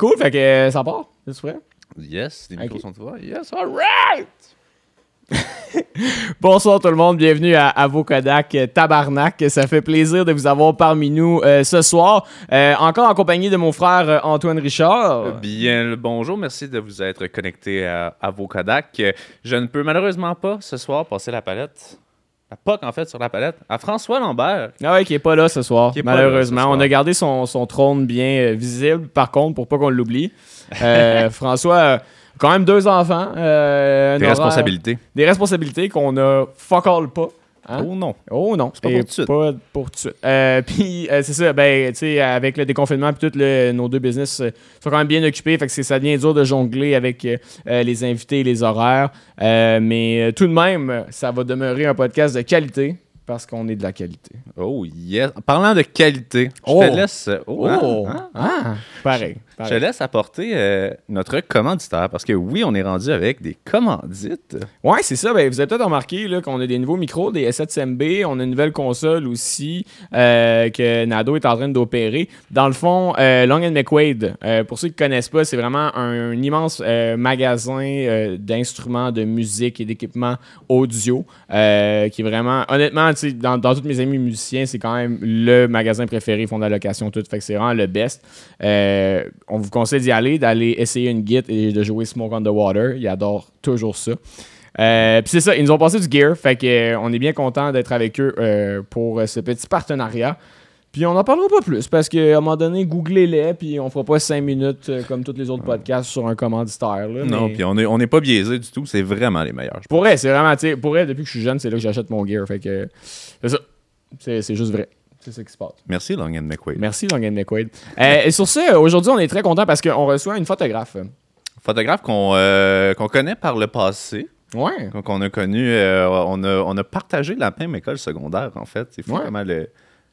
Cool, fait que euh, ça part. C'est prêt? Yes, les micros sont ouverts. Yes, alright! Bonsoir tout le monde, bienvenue à, à vos Kodak euh, Tabarnak. Ça fait plaisir de vous avoir parmi nous euh, ce soir. Euh, encore en compagnie de mon frère euh, Antoine Richard. Bien le bonjour, merci de vous être connecté à, à vos Kodak. Je ne peux malheureusement pas ce soir passer la palette, la POC en fait sur la palette, à François Lambert. Ah ouais, qui est pas là ce soir, malheureusement. ce soir. On a gardé son, son trône bien euh, visible, par contre, pour pas qu'on l'oublie. Euh, François quand même deux enfants. euh, Des horaire- responsabilités. Des responsabilités qu'on a fuck all pas. hein? Oh non. Oh non, C'est pas pour tout de suite. Pas pour tout de suite. Euh, puis euh, c'est ça, ben, tu sais, avec le déconfinement puis tout, le- nos deux business euh, sont quand même bien occupés, fait que ça devient dur de jongler avec les invités et les horaires. Mais tout de même, ça va demeurer un podcast de qualité parce qu'on est de la qualité. Oh yes. Parlant de qualité, je Oh. te laisse. Oh, Oh, hein, hein? ah, pareil. Je laisse apporter euh, notre commanditaire parce que oui, on est rendu avec des commandites. Ouais, c'est ça. Ben, vous avez peut-être remarqué là, qu'on a des nouveaux micros, des S7CMB. On a une nouvelle console aussi euh, que Nado est en train d'opérer. Dans le fond, euh, Long and McQuaid, euh, pour ceux qui ne connaissent pas, c'est vraiment un, un immense euh, magasin d'instruments, de musique et d'équipements audio qui est vraiment, honnêtement, dans, dans tous mes amis musiciens, c'est quand même le magasin préféré. Ils font de la location tout. Fait que c'est vraiment le best. On vous conseille d'y aller, d'aller essayer une git et de jouer Smoke on the Water. Ils adorent toujours ça. Euh, Puis c'est ça, ils nous ont passé du gear, fait que euh, on est bien content d'être avec eux euh, pour ce petit partenariat. Puis on n'en parlera pas plus parce qu'à un moment donné, googlez-les, puis on fera pas cinq minutes euh, comme tous les autres podcasts sur un commanditaire. Là, Non, mais- puis on n'est on est pas biaisé du tout. C'est vraiment les meilleurs. Pour vrai, c'est vraiment, tu sais, pour vrai, depuis que je suis jeune, c'est là que j'achète mon gear. Fait que c'est ça. C'est c'est juste vrai. C'est ça qui se passe. Merci, Long and McQuaid. Merci, Long McQuaid. Euh, et sur ce, aujourd'hui, on est très content parce qu'on reçoit une photographe. Photographe qu'on euh, qu'on connaît par le passé. Ouais. Donc, on a connu, euh, on, a, on a partagé la même école secondaire, en fait. C'est fou Ouais. comment le,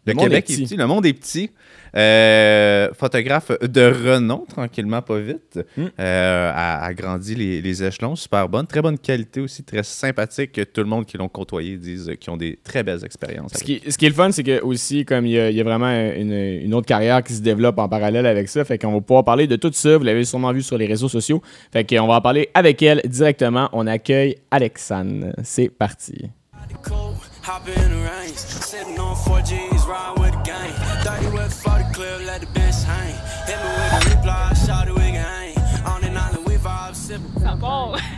Le Québec est est petit. Le monde est petit. Euh, photographe de renom, tranquillement, pas vite. Mm. Euh, a, a grandi les, les échelons, super bonne. Très bonne qualité aussi, très sympathique. Tout le monde qui l'ont côtoyé disent qu'ils ont des très belles expériences. Ce avec. qui, ce qui est le fun, c'est que aussi, comme il y, a, il y a vraiment une, une autre carrière qui se développe en parallèle avec ça, fait qu'on va pouvoir parler de tout ça. Vous l'avez sûrement vu sur les réseaux sociaux. Fait qu'on va en parler avec elle directement. On accueille Alexandre. C'est parti. Cool, hop in the range, sitting on 4Gs, ride with the gang. 30 with 40 clip, let the bench hang. Hit me with a reply, shout it, we can hang. On, we vibe, sipping.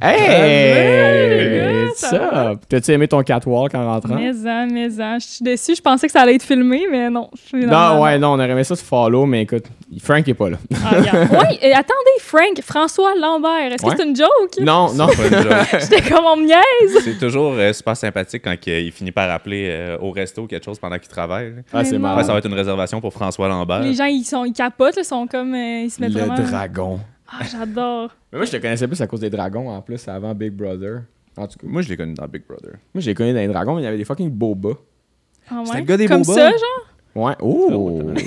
Ça. Hey! Ça What's up? T'as-tu aimé ton catwalk en rentrant? Mais en, mais en. Je suis déçue. Je pensais que ça allait être filmé, mais non. Je suis Non, ouais, non, on aurait aimé ça se follow, mais écoute, Frank est pas là. Ah, et attendez, Frank, François Lambert, est-ce Ouais. que c'est une joke? non, non. Pas une joke. J'étais comme on me niaise. C'est toujours euh, super sympathique quand il, il finit par appeler euh, au resto quelque chose pendant qu'il travaille. Ah, c'est. Après, marrant. ça va être une réservation pour François Lambert. Les gens, ils, sont, ils capotent, ils sont comme. euh, ils se mettent Le vraiment. dragon. Ah, j'adore. Mais moi, je te connaissais plus à cause des dragons en plus avant Big Brother. En tout cas, Moi, je l'ai connu dans Big Brother. moi, j'ai connu dans les dragons, mais il y avait des fucking boba. Ah, C'est ouais. le gars des Comme ça, genre, Ouais. Oh! il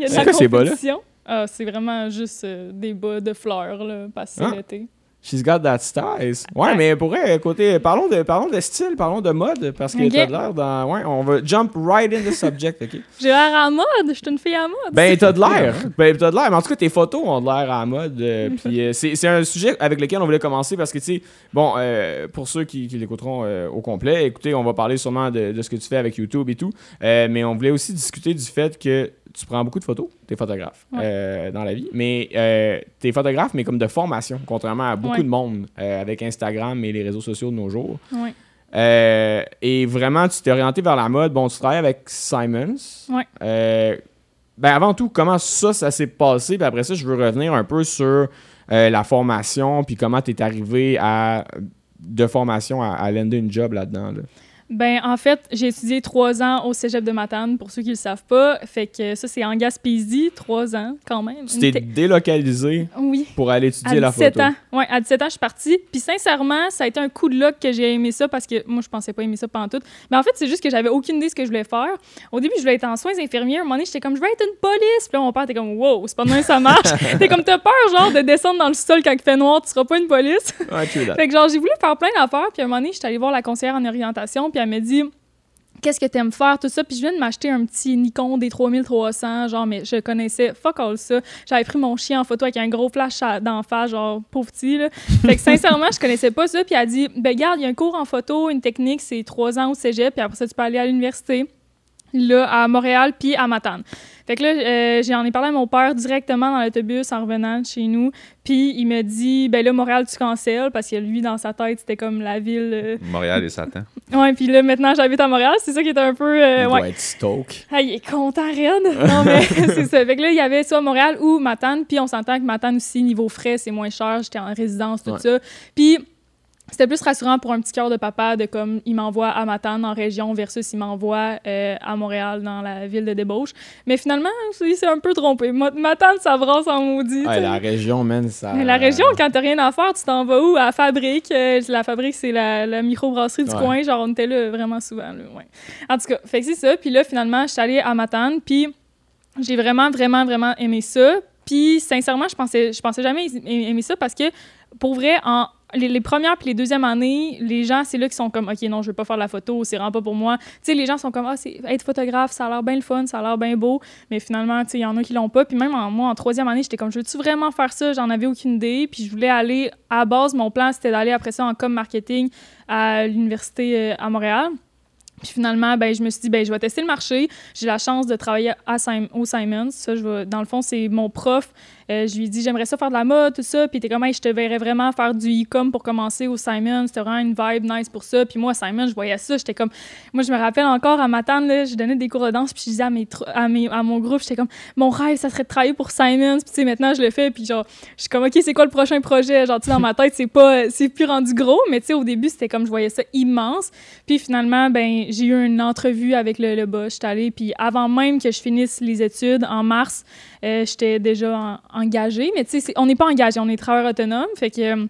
y a de C'est la compétition. Ah, c'est vraiment juste euh, des bas de fleurs, là, parce que c'est Ah. l'été. She's got that style. Ouais, Ouais. mais pour côté, parlons de, parlons de style, parlons de mode, parce que Ok. t'as de l'air dans. Ouais, on va jump right in the subject, ok? J'ai l'air à la mode, je suis une fille à la mode. Ben, t'as de l'air. Ben, t'as de l'air. Mais en tout cas, tes photos ont de l'air à la mode. euh, Puis euh, c'est c'est un sujet avec lequel on voulait commencer parce que, tu sais, bon, euh, pour ceux qui, qui l'écouteront euh, au complet, écoutez, on va parler sûrement de, de ce que tu fais avec YouTube et tout. Mais on voulait aussi discuter du fait que tu prends beaucoup de photos, t'es photographe Ouais. euh, dans la vie. Mais euh, t'es photographe, mais comme de formation, contrairement à beaucoup Ouais. de monde euh, avec Instagram et les réseaux sociaux de nos jours. Ouais. Euh, et vraiment, tu t'es orienté vers la mode. Bon, tu travailles avec Simons. Ben avant tout, comment ça, ça s'est passé? Puis après ça, je veux revenir un peu sur la formation, puis comment tu es arrivé à de formation à, à une job là-dedans. là. Ben, en fait, j'ai étudié trois ans au cégep de Matane, pour ceux qui le savent pas. Fait que ça, c'est en Gaspésie, trois ans quand même. Tu t'es délocalisé Oui. pour aller À étudier la 17 photo. ans. Ouais, à 17 ans, je suis partie. Puis sincèrement, ça a été un coup de luck que j'ai aimé ça parce que moi, je pensais pas aimer ça pendant tout. Mais en fait, c'est juste que j'avais aucune idée de ce que je voulais faire. Au début, je voulais être en soins infirmiers. À un moment donné, j'étais comme, je veux être une police. Puis là, mon père était comme, wow, c'est pas de même que ça marche. T'es comme, t'as peur, genre, de descendre dans le sol quand il fait noir, tu seras pas une police. Ouais, that. Fait que genre, j'ai voulu faire plein d'affaires, puis à un moment donné, j'étais allée voir la conseillère en orientation, puis elle m'a dit qu'est-ce que t'aimes faire, tout ça, puis je viens de m'acheter un petit Nikon des 3300, genre, mais je connaissais fuck all ça. J'avais pris mon chien en photo avec un gros flash d'en face, genre, pauvre petit, là. Fait que sincèrement, je connaissais pas ça, puis elle a dit, ben garde, il y a un cours en photo, une technique, c'est trois ans au cégep, puis après ça, tu peux aller à l'université là, à Montréal, puis à Matane. Fait que là, euh, j'en ai parlé à mon père directement dans l'autobus en revenant de chez nous. Puis il me dit, ben là, Montréal, tu cancelles, parce que lui, dans sa tête, c'était comme la ville. euh, Montréal et Satan. Ouais, puis là, maintenant, j'habite à Montréal. C'est ça qui est un peu. euh, Il ouais. doit être stoke. Ah, il est content, raide. Non, mais c'est ça. Fait que là, il y avait soit Montréal ou Matane. Puis on s'entend que Matane aussi, niveau frais, c'est moins cher. J'étais en résidence, tout Ouais. ça. Puis c'était plus rassurant pour un petit cœur de papa de comme il m'envoie à Matane en région versus il m'envoie euh, à Montréal dans la ville de débauche. Mais finalement, il s'est un peu trompé. Matane, ça brasse en maudit. Ouais, la région, man, ça. Mais la région, quand t'as rien à faire, tu t'en vas où? À la fabrique. Euh, la fabrique, c'est la, la microbrasserie du Ouais. coin. Genre, on était là vraiment souvent. Là, ouais. En tout cas, fait que c'est ça. Puis là, finalement, je suis allée à Matane. Puis j'ai vraiment, vraiment, vraiment aimé ça. Puis sincèrement, je pensais, je pensais jamais aimer ça parce que, pour vrai, en les, premières puis les deuxièmes années, les gens, c'est là qui sont comme, OK, non, je veux pas faire la photo, c'est vraiment pas pour moi. Tu sais, les gens sont comme, ah, c'est être photographe, ça a l'air bien le fun, ça a l'air bien beau. Mais finalement, tu sais, il y en a qui l'ont pas. Puis même en, moi, en troisième année, j'étais comme, je veux-tu vraiment faire ça? J'en avais aucune idée. Puis je voulais aller, à base, mon plan, c'était d'aller après ça en com marketing à l'université euh, à Montréal. Puis finalement, ben, je me suis dit, ben, je vais tester le marché. J'ai la chance de travailler à au Simons. Je dans le fond, c'est mon prof. Euh, je lui ai dit, j'aimerais ça faire de la mode, tout ça. Puis il comme, Hey, je te verrais vraiment faire du e-com pour commencer au Simons. C'était vraiment une vibe nice pour ça. Puis moi, Simons, je voyais ça. J'étais comme, moi, je me rappelle encore à Matane, là, je donnais des cours de danse. Puis je disais à, à, mon groupe, j'étais comme, mon rêve, ça serait de travailler pour Simons. Puis tu sais, maintenant, je le fais. Puis genre, je suis comme, OK, c'est quoi le prochain projet? Genre, tu dans ma tête, c'est pas, c'est plus rendu gros. Mais tu sais, au début, c'était comme, je voyais ça immense. Puis finalement, ben, j'ai eu une entrevue avec le, le boss. J'étais allée, puis avant même que je finisse les études, en mars, euh, j'étais déjà en- engagée. Mais tu sais, on n'est pas engagé, on est travailleur autonome. Fait que euh,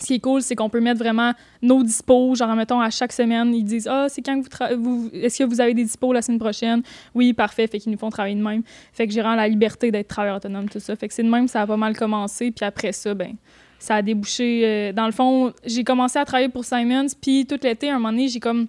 ce qui est cool, c'est qu'on peut mettre vraiment nos dispos. Genre, mettons, à chaque semaine, ils disent Ah, c'est quand que vous, vous Est-ce que vous avez des dispos la semaine prochaine? Oui, parfait. Fait qu'ils nous font travailler de même. Fait que j'ai vraiment la liberté d'être travailleur autonome, tout ça. Fait que c'est de même, ça a pas mal commencé. Puis après ça, ben ça a débouché. euh, dans le fond, j'ai commencé à travailler pour Simons, puis tout l'été, un moment donné, j'ai comme.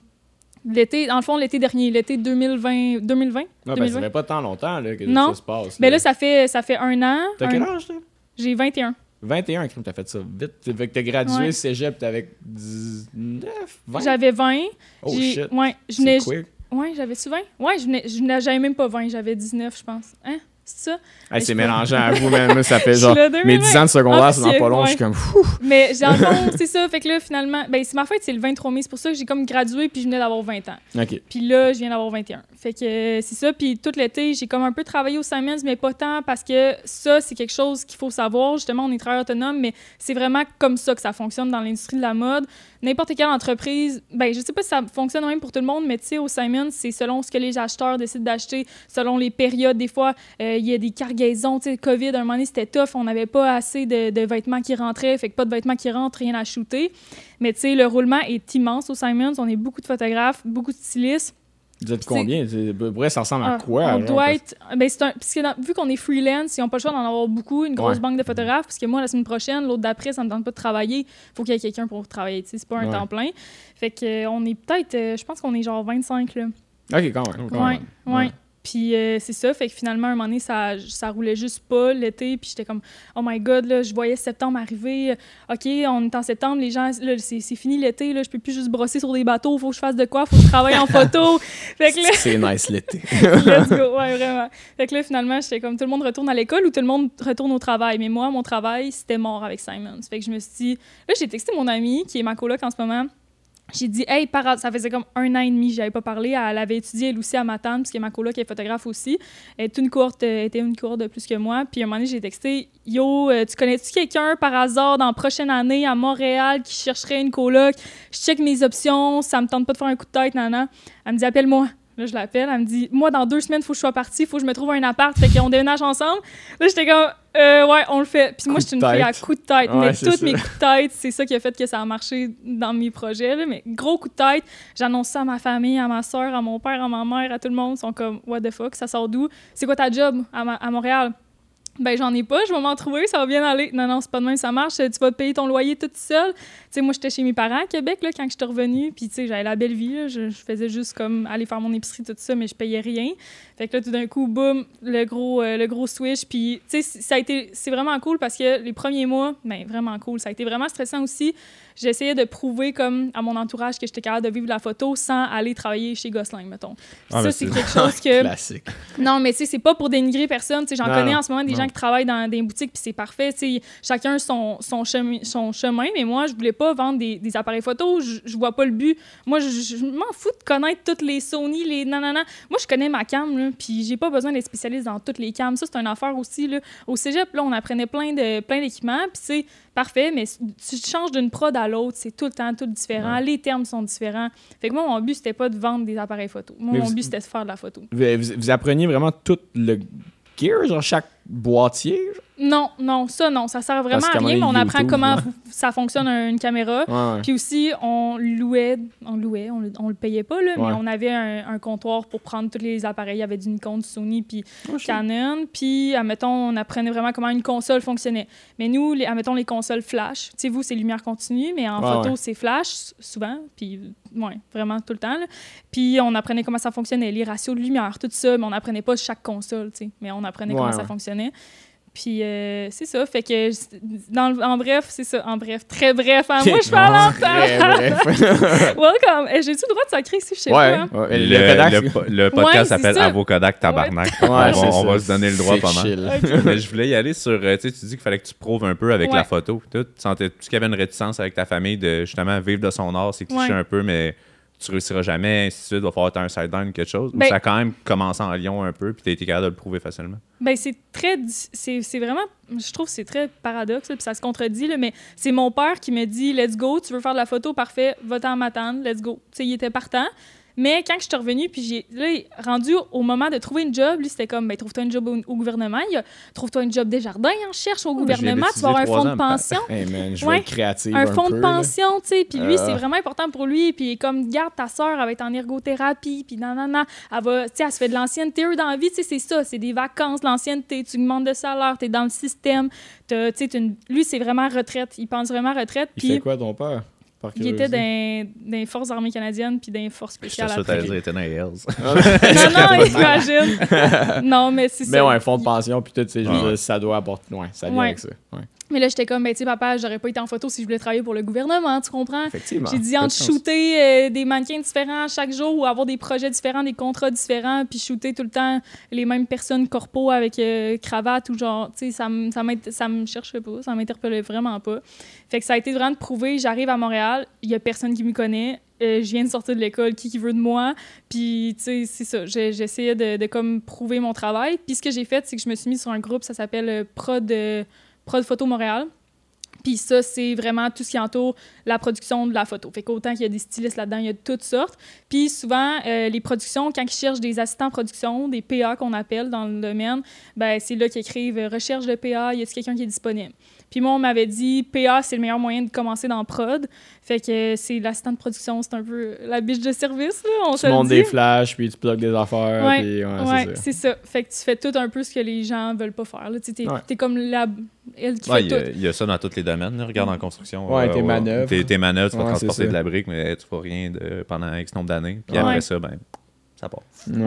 L'été, dans le fond, l'été dernier, l'été 2020. 2020? Ouais, ben, ça 2020? fait pas tant longtemps là, que Non. ça se passe. Ben là, ça fait, ça fait un an. T'as un- quel âge, toi? J'ai 21. 21, crime, t'as fait ça vite. Fait que t'as gradué Ouais. cégep, t'avais 19, 20. J'avais 20. Oh shit. Ouais, je quick. Ouais, j'avais souvent. Ouais, je j'avais même pas 20, j'avais 19, je pense. Hein? C'est ça? Hey, c'est mélangeant à vous, même. Ça fait genre. là, 2020. Mes 10 ans de secondaire, c'est dans pas long. ouais. Je suis comme. Fou. Mais fond, c'est ça. Fait que là, finalement, ben, c'est ma fête, c'est le 23 mai. C'est pour ça que j'ai comme gradué, puis je venais d'avoir 20 ans. Ok. Puis là, je viens d'avoir 21. Fait que euh, c'est ça. Puis tout l'été, j'ai comme un peu travaillé au Simons, mais pas tant parce que ça, c'est quelque chose qu'il faut savoir. Justement, on est travailleur autonome, mais c'est vraiment comme ça que ça fonctionne dans l'industrie de la mode. N'importe quelle entreprise, ben je sais pas si ça fonctionne même pour tout le monde, mais tu sais, au Simons, c'est selon ce que les acheteurs décident d'acheter, selon les périodes. Des fois, euh, il y a des cargaisons. Tu sais, COVID, à un moment donné, c'était tough. On n'avait pas assez de, de vêtements qui rentraient. Fait que pas de vêtements qui rentrent, rien à shooter. Mais tu sais, le roulement est immense au Simons. On est beaucoup de photographes, beaucoup de stylistes. Vous êtes combien? Vrai, ça ressemble à Ah, quoi on genre, doit être. Ben, c'est un, parce que dans- vu qu'on est freelance, ils n'ont pas le choix d'en avoir beaucoup, une grosse Ouais. banque de photographes, parce que moi, la semaine prochaine, l'autre d'après, ça me tente pas de travailler. faut qu'il y ait quelqu'un pour travailler. C'est pas un Ouais. temps plein. Fait que, euh, on est peut-être. euh, je pense qu'on est genre 25 là. Ok, quand même. quand Ouais, même. ouais. Puis euh, c'est ça, fait que finalement, un moment donné, ça, ça roulait juste pas l'été. Puis j'étais comme, oh my god, là, je voyais septembre arriver. OK, on est en septembre, les gens, là, c'est c'est fini l'été, là, je peux plus juste brosser sur des bateaux, faut que je fasse de quoi, faut que je travaille en photo. fait que là, C'est nice l'été. Let's go, ouais, vraiment. Fait que là, finalement, j'étais comme tout le monde retourne à l'école ou tout le monde retourne au travail? Mais moi, mon travail, c'était mort avec Simons. Fait que je me suis dit, là, j'ai texté mon ami, qui est ma coloc en ce moment. J'ai dit, hey, par... ça faisait comme un an et demi, j'avais pas parlé. Elle avait étudié, elle aussi, à Matane, puisque ma coloc est photographe aussi. Elle une courte, était une courte de plus que moi. Puis à un moment donné, j'ai texté, Yo, euh, tu connais-tu quelqu'un par hasard dans la prochaine année à Montréal qui chercherait une coloc? Je check mes options, ça me tente pas de faire un coup de tête, nana. Elle me dit, appelle-moi. Là, je l'appelle, elle me dit, moi, dans deux semaines, faut que je sois partie, faut que je me trouve un appart, fait qu'on déménage ensemble. Là, j'étais comme, euh, ouais, on le fait. Puis moi, je suis une fille à coup de tête. Ouais, mais tous ça. mes coups de tête, c'est ça qui a fait que ça a marché dans mes projets. là. Mais gros coup de tête, j'annonce ça à ma famille, à ma soeur, à mon père, à ma mère, à tout le monde. Ils sont comme, what the fuck, ça sort d'où? C'est quoi ta job à, Ma- à Montréal? Ben, j'en ai pas, je vais m'en trouver, ça va bien aller. Non, non, c'est pas de même, ça marche. Tu vas te payer ton loyer toute seule. Tu sais, moi, j'étais chez mes parents à Québec là, quand je suis revenue. Puis, tu sais, j'avais la belle vie. là. Je, je faisais juste comme aller faire mon épicerie, tout ça, mais je payais rien. Fait que là, tout d'un coup, boum, le gros, euh, le gros switch. Puis, tu sais, ça a été, c'est vraiment cool parce que les premiers mois, ben, vraiment cool. Ça a été vraiment stressant aussi. J'essayais de prouver, comme, à mon entourage que j'étais capable de vivre la photo sans aller travailler chez Gosselin, mettons. Ah, ça, c'est quelque chose que. Classique. Non, mais tu sais, c'est pas pour dénigrer personne. Tu sais, j'en connais en ce moment des gens qui travaillent dans des boutiques, puis c'est parfait. Tu sais, chacun son, son, chemin, son chemin, mais moi, je voulais pas vendre des, des appareils photo. Je, je vois pas le but. Moi, je, je m'en fous de connaître toutes les Sony, les nanana. Moi, je connais ma cam, puis j'ai pas besoin d'être spécialiste dans toutes les cams. Ça, c'est une affaire aussi. Là. Au cégep, là, on apprenait plein de plein d'équipements, puis c'est parfait, mais tu changes d'une prod à l'autre, c'est tout le temps tout différent. Les termes sont différents. Fait que moi, mon but, c'était pas de vendre des appareils photo. Moi, Mais mon vous- but, c'était de faire de la photo. Vous, vous- appreniez vraiment tout le gear, genre chaque boîtier? Non, non, ça non, ça sert vraiment à rien, mais on apprend YouTube, comment ouais. ça fonctionne un- une caméra. Ouais, ouais. Puis aussi, on louait, on louait, on, le- on le payait pas, là, mais on avait un, un comptoir pour prendre tous les appareils. Il y avait du Nikon, du Sony, puis Oh. Canon. Puis, admettons, on apprenait vraiment comment une console fonctionnait. Mais nous, les, admettons, les consoles flash, tu sais, vous, c'est lumière continue, mais en photo, c'est flash, souvent, puis, ouais, vraiment tout le temps. là. Puis, on apprenait comment ça fonctionnait, les ratios de lumière, tout ça, mais on apprenait pas chaque console, tu sais, mais on apprenait comment ça ouais. Puis, euh, c'est ça, fait que, je- dans, le- en bref, c'est ça, en bref, très bref, hein. moi, je parle en. Welcome! Eh, J'ai-tu le droit de sacrer si je sais ouais. pas? hein? ouais. Le, Le, Kodak, le po- le podcast Ouais, s'appelle. Avocodac Tabarnak. Ouais, on va, on se donner le droit pas mal. chill. Mais je voulais y aller sur. euh, Tu sais, tu dis qu'il fallait que tu prouves un peu avec Ouais. la photo. Tu sentais-tu qu'il y avait une réticence avec ta famille de justement vivre de son art, c'est cliché Ouais. un peu, mais tu réussiras jamais, ainsi de suite, va falloir être un sideline quelque chose. Ou Ben- ça a quand même commencé en Lyon un peu, puis tu été capable de le prouver facilement. Ben, c'est très. C'est c'est vraiment. Je trouve que c'est très paradoxe, puis ça se contredit, là, mais c'est mon père qui me dit Let's go, tu veux faire de la photo, parfait, va-t'en m'attendre, let's go. Tu sais, il était partant. Mais quand je suis revenue, puis j'ai. Là, rendu au moment de trouver une job, lui, c'était comme ben, trouve-toi une job au, au gouvernement. Il y a trouve-toi une job des jardins, il en cherche au gouvernement, tu vas avoir un fonds de pension. Hey man, je Ouais. créative un un, fonds de pension, tu sais. Puis lui, Euh. c'est vraiment important pour lui. Puis comme, garde ta soeur, elle va être en ergothérapie, puis nan, nan, nan. Elle va, tu sais, elle se fait de l'ancienneté. Eux, dans la vie, tu sais, c'est ça. C'est des vacances, l'ancienneté. Tu demandes de salaire, t'es dans le système. T'as- Tu sais, t'as une- lui, c'est vraiment retraite. Il pense vraiment retraite. Il fait quoi ton père? Par il était dans, dans les forces armées canadiennes, puis dans les forces Je spéciales sûr après. dire était dans les Hells. Non, non, imagine. non, mais c'est ça. Mais ouais, un fonds de pension, puis tout, tu sais, je veux Ouais. dire, ça doit apporter. Ouais, ça vient Ouais. avec ça. Ouais. Mais là, j'étais comme, ben, tu sais, papa, j'aurais pas été en photo si je voulais travailler pour le gouvernement, tu comprends? Effectivement. J'ai dit entre shooter euh, des mannequins différents chaque jour ou avoir des projets différents, des contrats différents, puis shooter tout le temps les mêmes personnes corpo avec euh, cravate ou genre, tu sais, ça me ça cherchait pas, ça m'interpellait vraiment pas. Fait que ça a été vraiment de prouver, j'arrive à Montréal, il y a personne qui me connaît, euh, je viens de sortir de l'école, qui qui veut de moi, puis tu sais, c'est ça, j'essayais de, de comme prouver mon travail, puis ce que j'ai fait, c'est que je me suis mis sur un groupe, ça s'appelle Prod, Prod Photo Montréal. Puis ça, c'est vraiment tout ce qui entoure la production de la photo. Fait qu'autant qu'il y a des stylistes là-dedans, il y a toutes sortes. Puis souvent, euh, les productions, quand ils cherchent des assistants production, des PA qu'on appelle dans le domaine, ben c'est là qu'ils écrivent euh, recherche de PA, y a quelqu'un qui est disponible? Puis moi, on m'avait dit PA, c'est le meilleur moyen de commencer dans prod. Fait que euh, c'est l'assistant de production, c'est un peu la biche de service, là, on se Tu montes dit. des flashs, puis tu plugues des affaires, Ouais, puis ouais, Ouais, c'est ça. c'est ça. Fait que tu fais tout un peu ce que les gens veulent pas faire. là. Tu sais, T'es Ouais. t'es comme la... elle qui Ouais, fait il y, tout. a- il y a ça dans tous les domaines. là. Regarde en construction. Ouais, tes manœuvres. Tes, tes manœuvres, tu vas Ouais, transporter c'est ça. de la brique, mais tu fais rien de, pendant X nombre d'années. Puis Ouais. après ça, ben, ça part.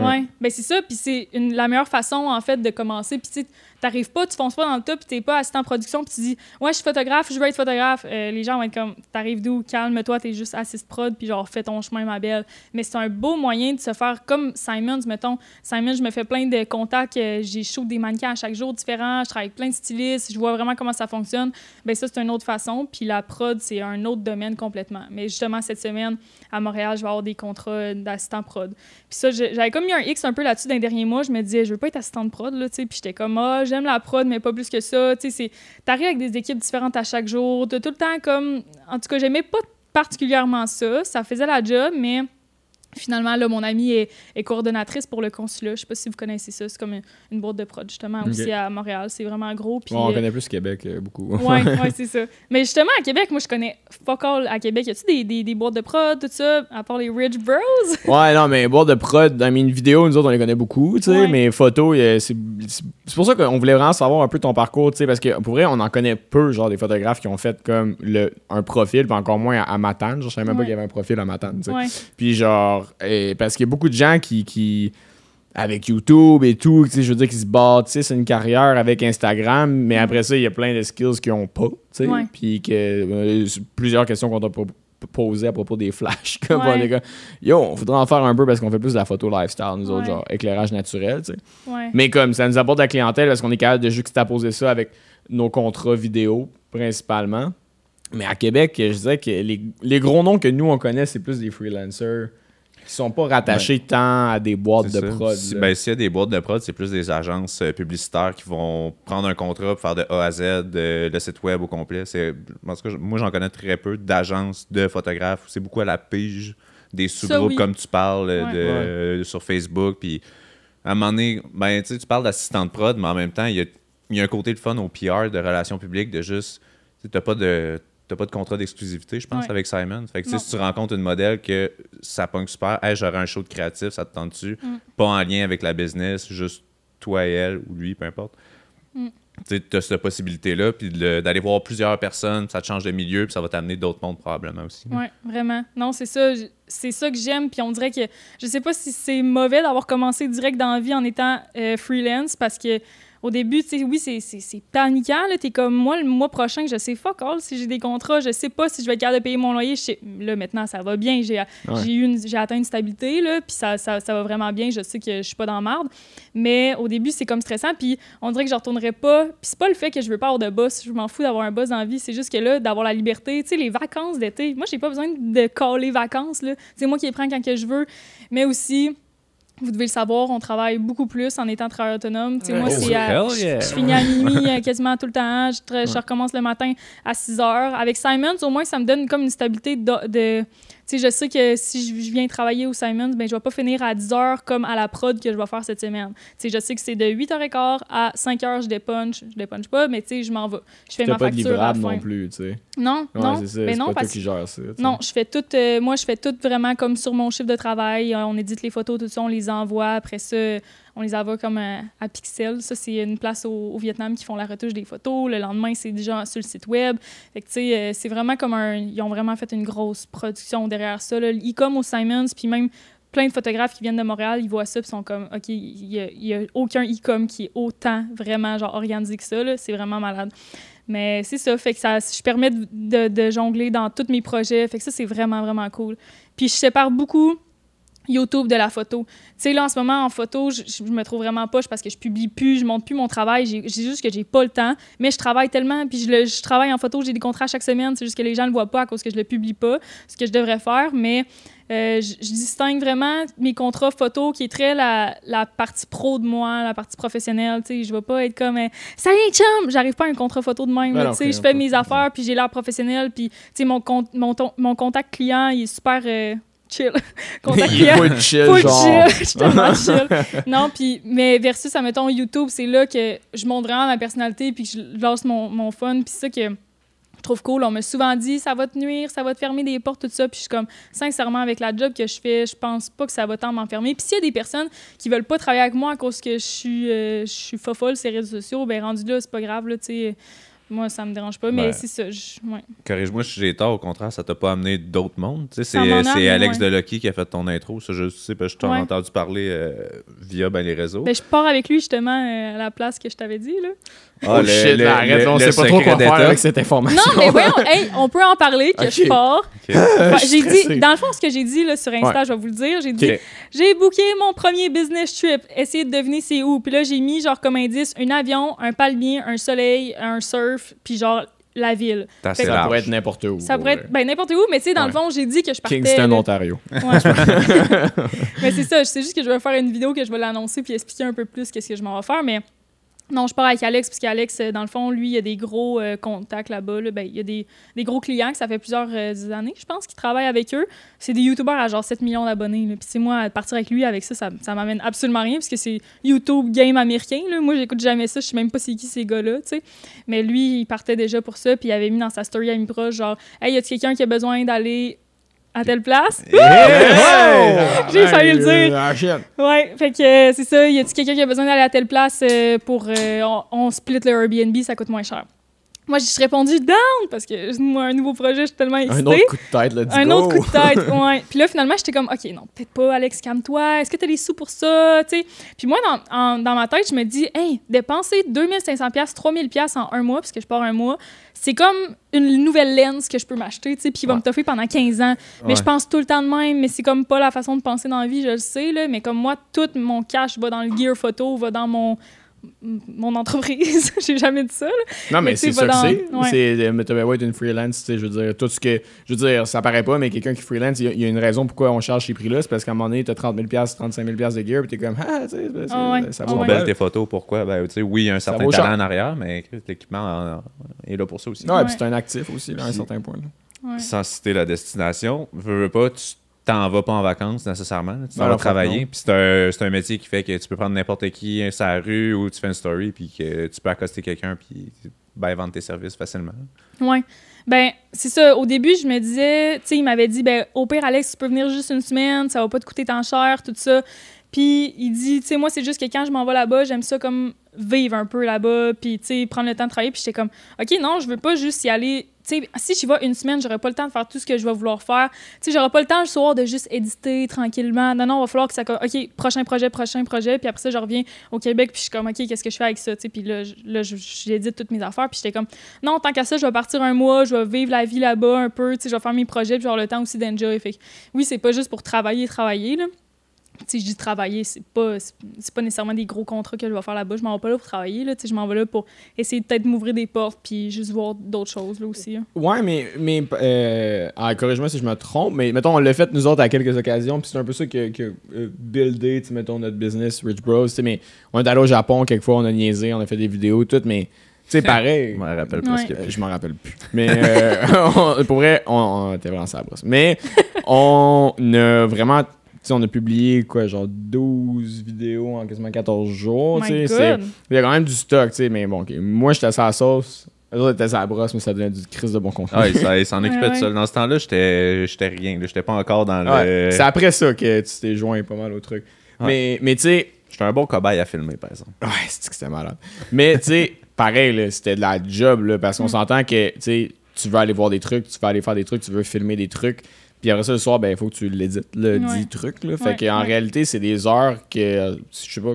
Ouais, ben c'est ça, puis c'est la meilleure façon en fait de commencer. Puis tu t'arrives pas, tu fonces pas dans le tas, puis t'es pas assistant en production, puis tu dis ouais, je suis photographe, je veux être photographe. Euh, les gens vont être comme t'arrives d'où, calme-toi, t'es juste assist prod, puis genre fais ton chemin ma belle. Mais c'est un beau moyen de se faire comme Simons, mettons. Simons, je me fais plein de contacts, euh, j'ai des mannequins à chaque jour différents, je travaille avec plein de stylistes, je vois vraiment comment ça fonctionne. Ben ça c'est une autre façon, puis la prod c'est un autre domaine complètement. Mais justement cette semaine à Montréal, je vais avoir des contrats d'assistant prod. Puis ça, j'ai- j'avais comme mis un X un peu là-dessus dans les derniers mois. Je me disais, je veux pas être assistante prod, là, tu sais. Puis j'étais comme, ah, j'aime la prod, mais pas plus que ça. Tu sais, t'arrives avec des équipes différentes à chaque jour. T'as tout le temps comme. En tout cas, j'aimais pas particulièrement ça. Ça faisait la job, mais finalement, là, mon amie est, est coordonnatrice pour le consulat. Je sais pas si vous connaissez ça. C'est comme une, une boîte de prod, justement, aussi à Montréal. C'est vraiment gros. Puis, Bon, on euh, connaît plus Québec euh, beaucoup. Ouais, ouais, c'est ça. Mais justement, à Québec, moi, je connais fuck all à Québec. Y a-tu des, des, des boîtes de prod, tout ça, à part les Ridge Bros? Ouais, non, mais boîte de prod, dans mes vidéos, nous autres, on les connaît beaucoup, tu sais, Ouais. mais photos, c'est c'est pour ça qu'on voulait vraiment savoir un peu ton parcours, tu sais, parce que pour vrai, on en connaît peu, genre, des photographes qui ont fait comme le, un profil, puis encore moins à, à Matane. Genre, je savais même pas qu'il y avait un profil à Matane, tu sais. Puis genre, eh, parce qu'il y a beaucoup de gens qui, qui avec YouTube et tout, je veux dire, qui se bâtissent une carrière avec Instagram, mais après ça, il y a plein de skills qu'ils ont pas, tu sais. Puis que euh, plusieurs questions qu'on t'a po- posées à propos des flashs. Comme Ouais. on est comme, yo, on voudrait en faire un peu parce qu'on fait plus de la photo lifestyle, nous autres, genre éclairage naturel, tu sais. Ouais. Mais comme ça nous apporte de la clientèle parce qu'on est capable de juxtaposer ça avec nos contrats vidéo, principalement. Mais à Québec, je dirais que les, les gros noms que nous, on connaît, c'est plus des freelancers qui sont pas rattachés tant à des boîtes de ça. prod. Si- ben, s'il y a des boîtes de prod, c'est plus des agences euh, publicitaires qui vont prendre un contrat pour faire de A à Z euh, le site web au complet. C'est, en tout cas, moi, j'en connais très peu d'agences de photographes. C'est beaucoup à la pige des sous-groupes oui. comme tu parles euh, Ouais. de, euh, sur Facebook. Puis à un moment donné, ben, tu parles d'assistant de prod, mais en même temps, il y a, il y a un côté de fun au PR, de relations publiques, de juste, tu n'as pas de. T'as pas de contrat d'exclusivité, je pense, Ouais. avec Simon. Fait que tu sais, Non. si tu rencontres une modèle que ça pogne super, hey, j'aurais un show de créatif, ça te tente-tu? Mm. Pas en lien avec la business, juste toi et elle, ou lui, peu importe. Mm. Tu as cette possibilité-là, puis d'aller voir plusieurs personnes, ça te change de milieu, puis ça va t'amener d'autres mondes probablement aussi. Ouais, vraiment. Non, c'est ça. C'est ça que j'aime. Puis on dirait que je sais pas si c'est mauvais d'avoir commencé direct dans la vie en étant euh, freelance parce que au début, tu sais, oui, c'est- paniquant. là. T'es comme moi, le mois prochain, je sais fuck all si j'ai des contrats. Je sais pas si je vais être capable de payer mon loyer. Je sais- Là, maintenant, ça va bien. J'ai j'ai atteint une stabilité, là, puis ça, ça, ça va vraiment bien. Je sais que je suis pas dans la marde. Mais au début, c'est comme stressant. Puis on dirait que je retournerai pas. Puis c'est pas le fait que je veux pas avoir de boss. Je m'en fous d'avoir un boss dans la vie. C'est juste que là, d'avoir la liberté, tu sais, les vacances d'été. Moi, j'ai pas besoin de caler vacances, là. C'est moi qui les prends quand que je veux. Mais aussi, vous devez le savoir, on travaille beaucoup plus en étant travailleur autonome. Tu sais, moi, Oh, c'est à- yeah. je finis à minuit euh, quasiment tout le temps. Je, recommence le matin à 6 heures. Avec Simons, au moins, ça me donne comme une stabilité de. de- sais, je sais que si je viens travailler au Simons, ben, je vais pas finir à 10 heures comme à la prod que je vais faire cette semaine. Tu sais, je sais que c'est de 8h15 à 5h, je dépunch. Je dépunch pas, mais tu sais, je m'en vais. Je fais ma pas de facture à la livrable fin. non plus, tu sais. Non, Ouais, non. c'est c'est non, pas toi parce qui gère ça. non, je fais tout. euh, moi, je fais tout vraiment comme sur mon chiffre de travail. On édite les photos, tout ça, on les envoie. Après ça, on les envoie comme à, à Pixel. Ça, c'est une place au, au Vietnam qui font la retouche des photos. Le lendemain, c'est déjà sur le site web. Fait que, tu sais, euh, c'est vraiment comme un. Ils ont vraiment fait une grosse production derrière ça. là. E-com au Simons, puis même plein de photographes qui viennent de Montréal, ils voient ça, puis sont comme, OK, il y a, a aucun e-com qui est autant vraiment genre organisé que ça. C'est vraiment malade. Mais c'est ça, fait que ça, je permets de, de- de jongler dans tous mes projets. Fait que ça, c'est vraiment, vraiment cool. Puis je sépare beaucoup YouTube de la photo. Tu sais, là, en ce moment, en photo, je, je me trouve vraiment poche parce que je publie plus, je monte plus mon travail. J'ai juste que j'ai pas le temps. Mais je travaille tellement, puis je, le- je travaille en photo, j'ai des contrats chaque semaine. C'est juste que les gens le voient pas à cause que je le publie pas, ce que je devrais faire. Mais euh, je, je distingue vraiment mes contrats photo qui est très la, la partie pro de moi, la partie professionnelle. Tu sais, je vais pas être comme euh, Salut chum! J'arrive pas à un contrat photo de même. Tu sais, je fais mes affaires, puis j'ai l'air professionnel, puis tu sais, mon, con- mon, ton- mon contact client, il est super euh, chill. contact client. full chill, genre. chill, je suis tellement chill. Non, puis, mais versus, à mettons, YouTube, c'est là que je montre vraiment ma personnalité, puis que je lance mon, mon fun, puis c'est ça que je trouve cool. On m'a souvent dit, ça va te nuire, ça va te fermer des portes, tout ça, puis je suis comme, sincèrement, avec la job que je fais, je pense pas que ça va tant m'enfermer. Puis s'il y a des personnes qui veulent pas travailler avec moi à cause que je suis, euh, je suis fofolle sur les réseaux sociaux, ben rendu là, c'est pas grave, là, tu sais moi, ça me dérange pas, mais Ouais. c'est ça. je- ouais. Corrige-moi si j'ai tort, au contraire, ça t'a pas amené d'autres mondes. C'est c'est Alex ouais. Delucky qui a fait ton intro. Ça, je sais, parce que je t'en ai Ouais. entendu parler euh, via ben, les réseaux. Ben, je pars avec lui, justement, euh, à la place que je t'avais dit, là. Oh shit, là, arrête, là, on sait pas trop quoi faire avec cette information. Non, mais voyons, hey, on peut en parler, que je pars. Ok. Ouais, suis j'ai dit, dans le fond, ce que j'ai dit là, sur Insta, Ouais. je vais vous le dire, j'ai dit, j'ai booké mon premier business trip, essayez de deviner c'est où. Puis là, j'ai mis genre comme indice un avion, un palmier, un soleil, un surf, puis genre la ville. Ça pourrait être n'importe où. Ça pour pourrait être ben, n'importe où, mais tu sais, dans le fond, j'ai dit que je partais. Kingston, là. Ontario. Ouais, je- mais c'est ça, c'est juste que je vais faire une vidéo que je vais l'annoncer puis expliquer un peu plus qu'est-ce que je m'en vais faire. Mais non, je pars avec Alex, parce qu'Alex, euh, dans le fond, lui, il a des gros euh, contacts là-bas. là. Ben, il y a des, gros clients que ça fait plusieurs euh, années, je pense, qu'il travaille avec eux. C'est des YouTubers à genre 7 millions d'abonnés. Puis c'est moi, partir avec lui, avec ça, ça, m'amène absolument rien, parce que c'est YouTube game américain. Moi, j'écoute jamais ça, je sais même pas c'est qui ces gars-là, tu sais. Mais lui, il partait déjà pour ça, puis il avait mis dans sa story à proche genre, Hey, y a quelqu'un qui a besoin d'aller à telle place? J'ai failli le dire. Ah. Ouais, fait que euh, c'est ça. Y a-tu quelqu'un qui a besoin d'aller à telle place euh, pour. euh, on, on split le Airbnb, ça coûte moins cher. Moi, j'ai répondu down parce que moi, un nouveau projet, je suis tellement excitée. Un autre coup de tête, let's Un go. autre coup de tête, ouais. Puis là, finalement, j'étais comme, OK, non, peut-être pas, Alex, calme-toi. Est-ce que t'as les sous pour ça? Puis moi, dans, en- dans ma tête, je me dis, hey, dépenser 2500$, 3000$ en un mois, parce que je pars un mois, c'est comme une nouvelle lens que je peux m'acheter, tu sais, puis il va Ouais. me toffer pendant 15 ans. Mais Ouais. je pense tout le temps de même, mais c'est comme pas la façon de penser dans la vie, je le sais, là. Mais comme moi, tout mon cash va dans le gear photo, va dans mon mon entreprise. J'ai jamais dit ça, là. Non, mais Mais c'est ça que c'est. ouais. C'est euh, mais ouais, une freelance, tu sais, je veux dire, tout ce que. Je veux dire, ça paraît pas, mais quelqu'un qui freelance, il y, a- il y a une raison pourquoi on charge ces prix-là. C'est parce qu'à un moment donné, t'as 30 000 35 000 de gear, puis t'es comme, ah, tu sais, c'est- Ah ouais. ça vaut ouais. bien. Belle tes photos, pourquoi? Ben, tu sais, oui, il y a un certain talent cher. en arrière, mais l'équipement en- est là pour ça aussi. Ouais, Ouais. puis c'est un actif aussi, là, à un certain point. là. Sans citer la destination, veux, veux pas, tu t'en vas pas en vacances nécessairement. Tu t'en vas travailler. Puis c'est un, c'est un métier qui fait que tu peux prendre n'importe qui sur la rue ou tu fais une story, puis que tu peux accoster quelqu'un, puis ben, vendre tes services facilement. Ouais. Ben, c'est ça. Au début, je me disais, tu sais, il m'avait dit, ben, au pire, Alex, tu peux venir juste une semaine, ça va pas te coûter tant cher, tout ça. Puis il dit, tu sais, moi, c'est juste que quand je m'en vais là-bas, j'aime ça comme vivre un peu là-bas, puis, tu sais, prendre le temps de travailler. Puis j'étais comme, OK, non, je veux pas juste y aller. Sais, si j'y vais une semaine, j'aurai pas le temps de faire tout ce que je vais vouloir faire. Tu sais, j'aurai pas le temps le soir de juste éditer tranquillement. Non, non, il va falloir que ça. OK, prochain projet, prochain projet. Puis après ça, je reviens au Québec, puis je suis comme, OK, qu'est-ce que je fais avec ça? Tu sais, puis là, là, j'édite toutes mes affaires, puis j'étais comme, non, tant qu'à ça, je vais partir un mois, je vais vivre la vie là-bas un peu, tu sais, je vais faire mes projets, puis avoir le temps aussi d'enjoy. Oui, c'est pas juste pour travailler, travailler, là. Sais, je dis travailler, c'est pas, c'est c'est pas nécessairement des gros contrats que je vais faire là-bas. Je m'en vais pas là pour travailler, là. Tu sais, je m'en vais là pour essayer de peut-être m'ouvrir des portes, puis juste voir d'autres choses, là aussi. hein. Ouais, mais, mais euh, ah, corrige-moi si je me trompe, mais mettons, on l'a fait nous autres à quelques occasions, puis c'est un peu ça que, que euh, sais, mettons, notre business, Rich Bros, mais on est allé au Japon, quelquefois, on a niaisé, on a fait des vidéos, tout, mais, tu sais, pareil. Je me rappelle Ouais. presque plus. je m'en rappelle plus. Mais euh, on- pour vrai, on, on était vraiment sur la brosse. Mais on a vraiment. On a publié quoi, genre 12 vidéos en quasiment 14 jours. Il y a quand même du stock, tu sais, mais bon, ok. moi j'étais sur la sauce. Eux autres étaient sur la brosse, mais ça donnait du crise de bon contenu. Ah, il s'en- occupait Ouais, tout seul. Dans ce temps-là, j'étais j'étais rien. J'étais pas encore dans Ouais, le. C'est après ça que tu t'es joint pas mal au truc. Ouais. Mais, mais tu sais, J'étais un bon cobaye à filmer, par exemple. Ouais, c'est que c'était malade. Mais tu sais, pareil, là, c'était de la job, là, parce qu'on s'entend que tu veux aller voir des trucs, tu veux aller faire des trucs, tu veux filmer des trucs. Puis après ça, le soir, ben, il faut que tu l'édites, le Ouais. dit truc. Là. Fait Ouais, qu'en ouais. réalité, c'est des heures que, je sais pas,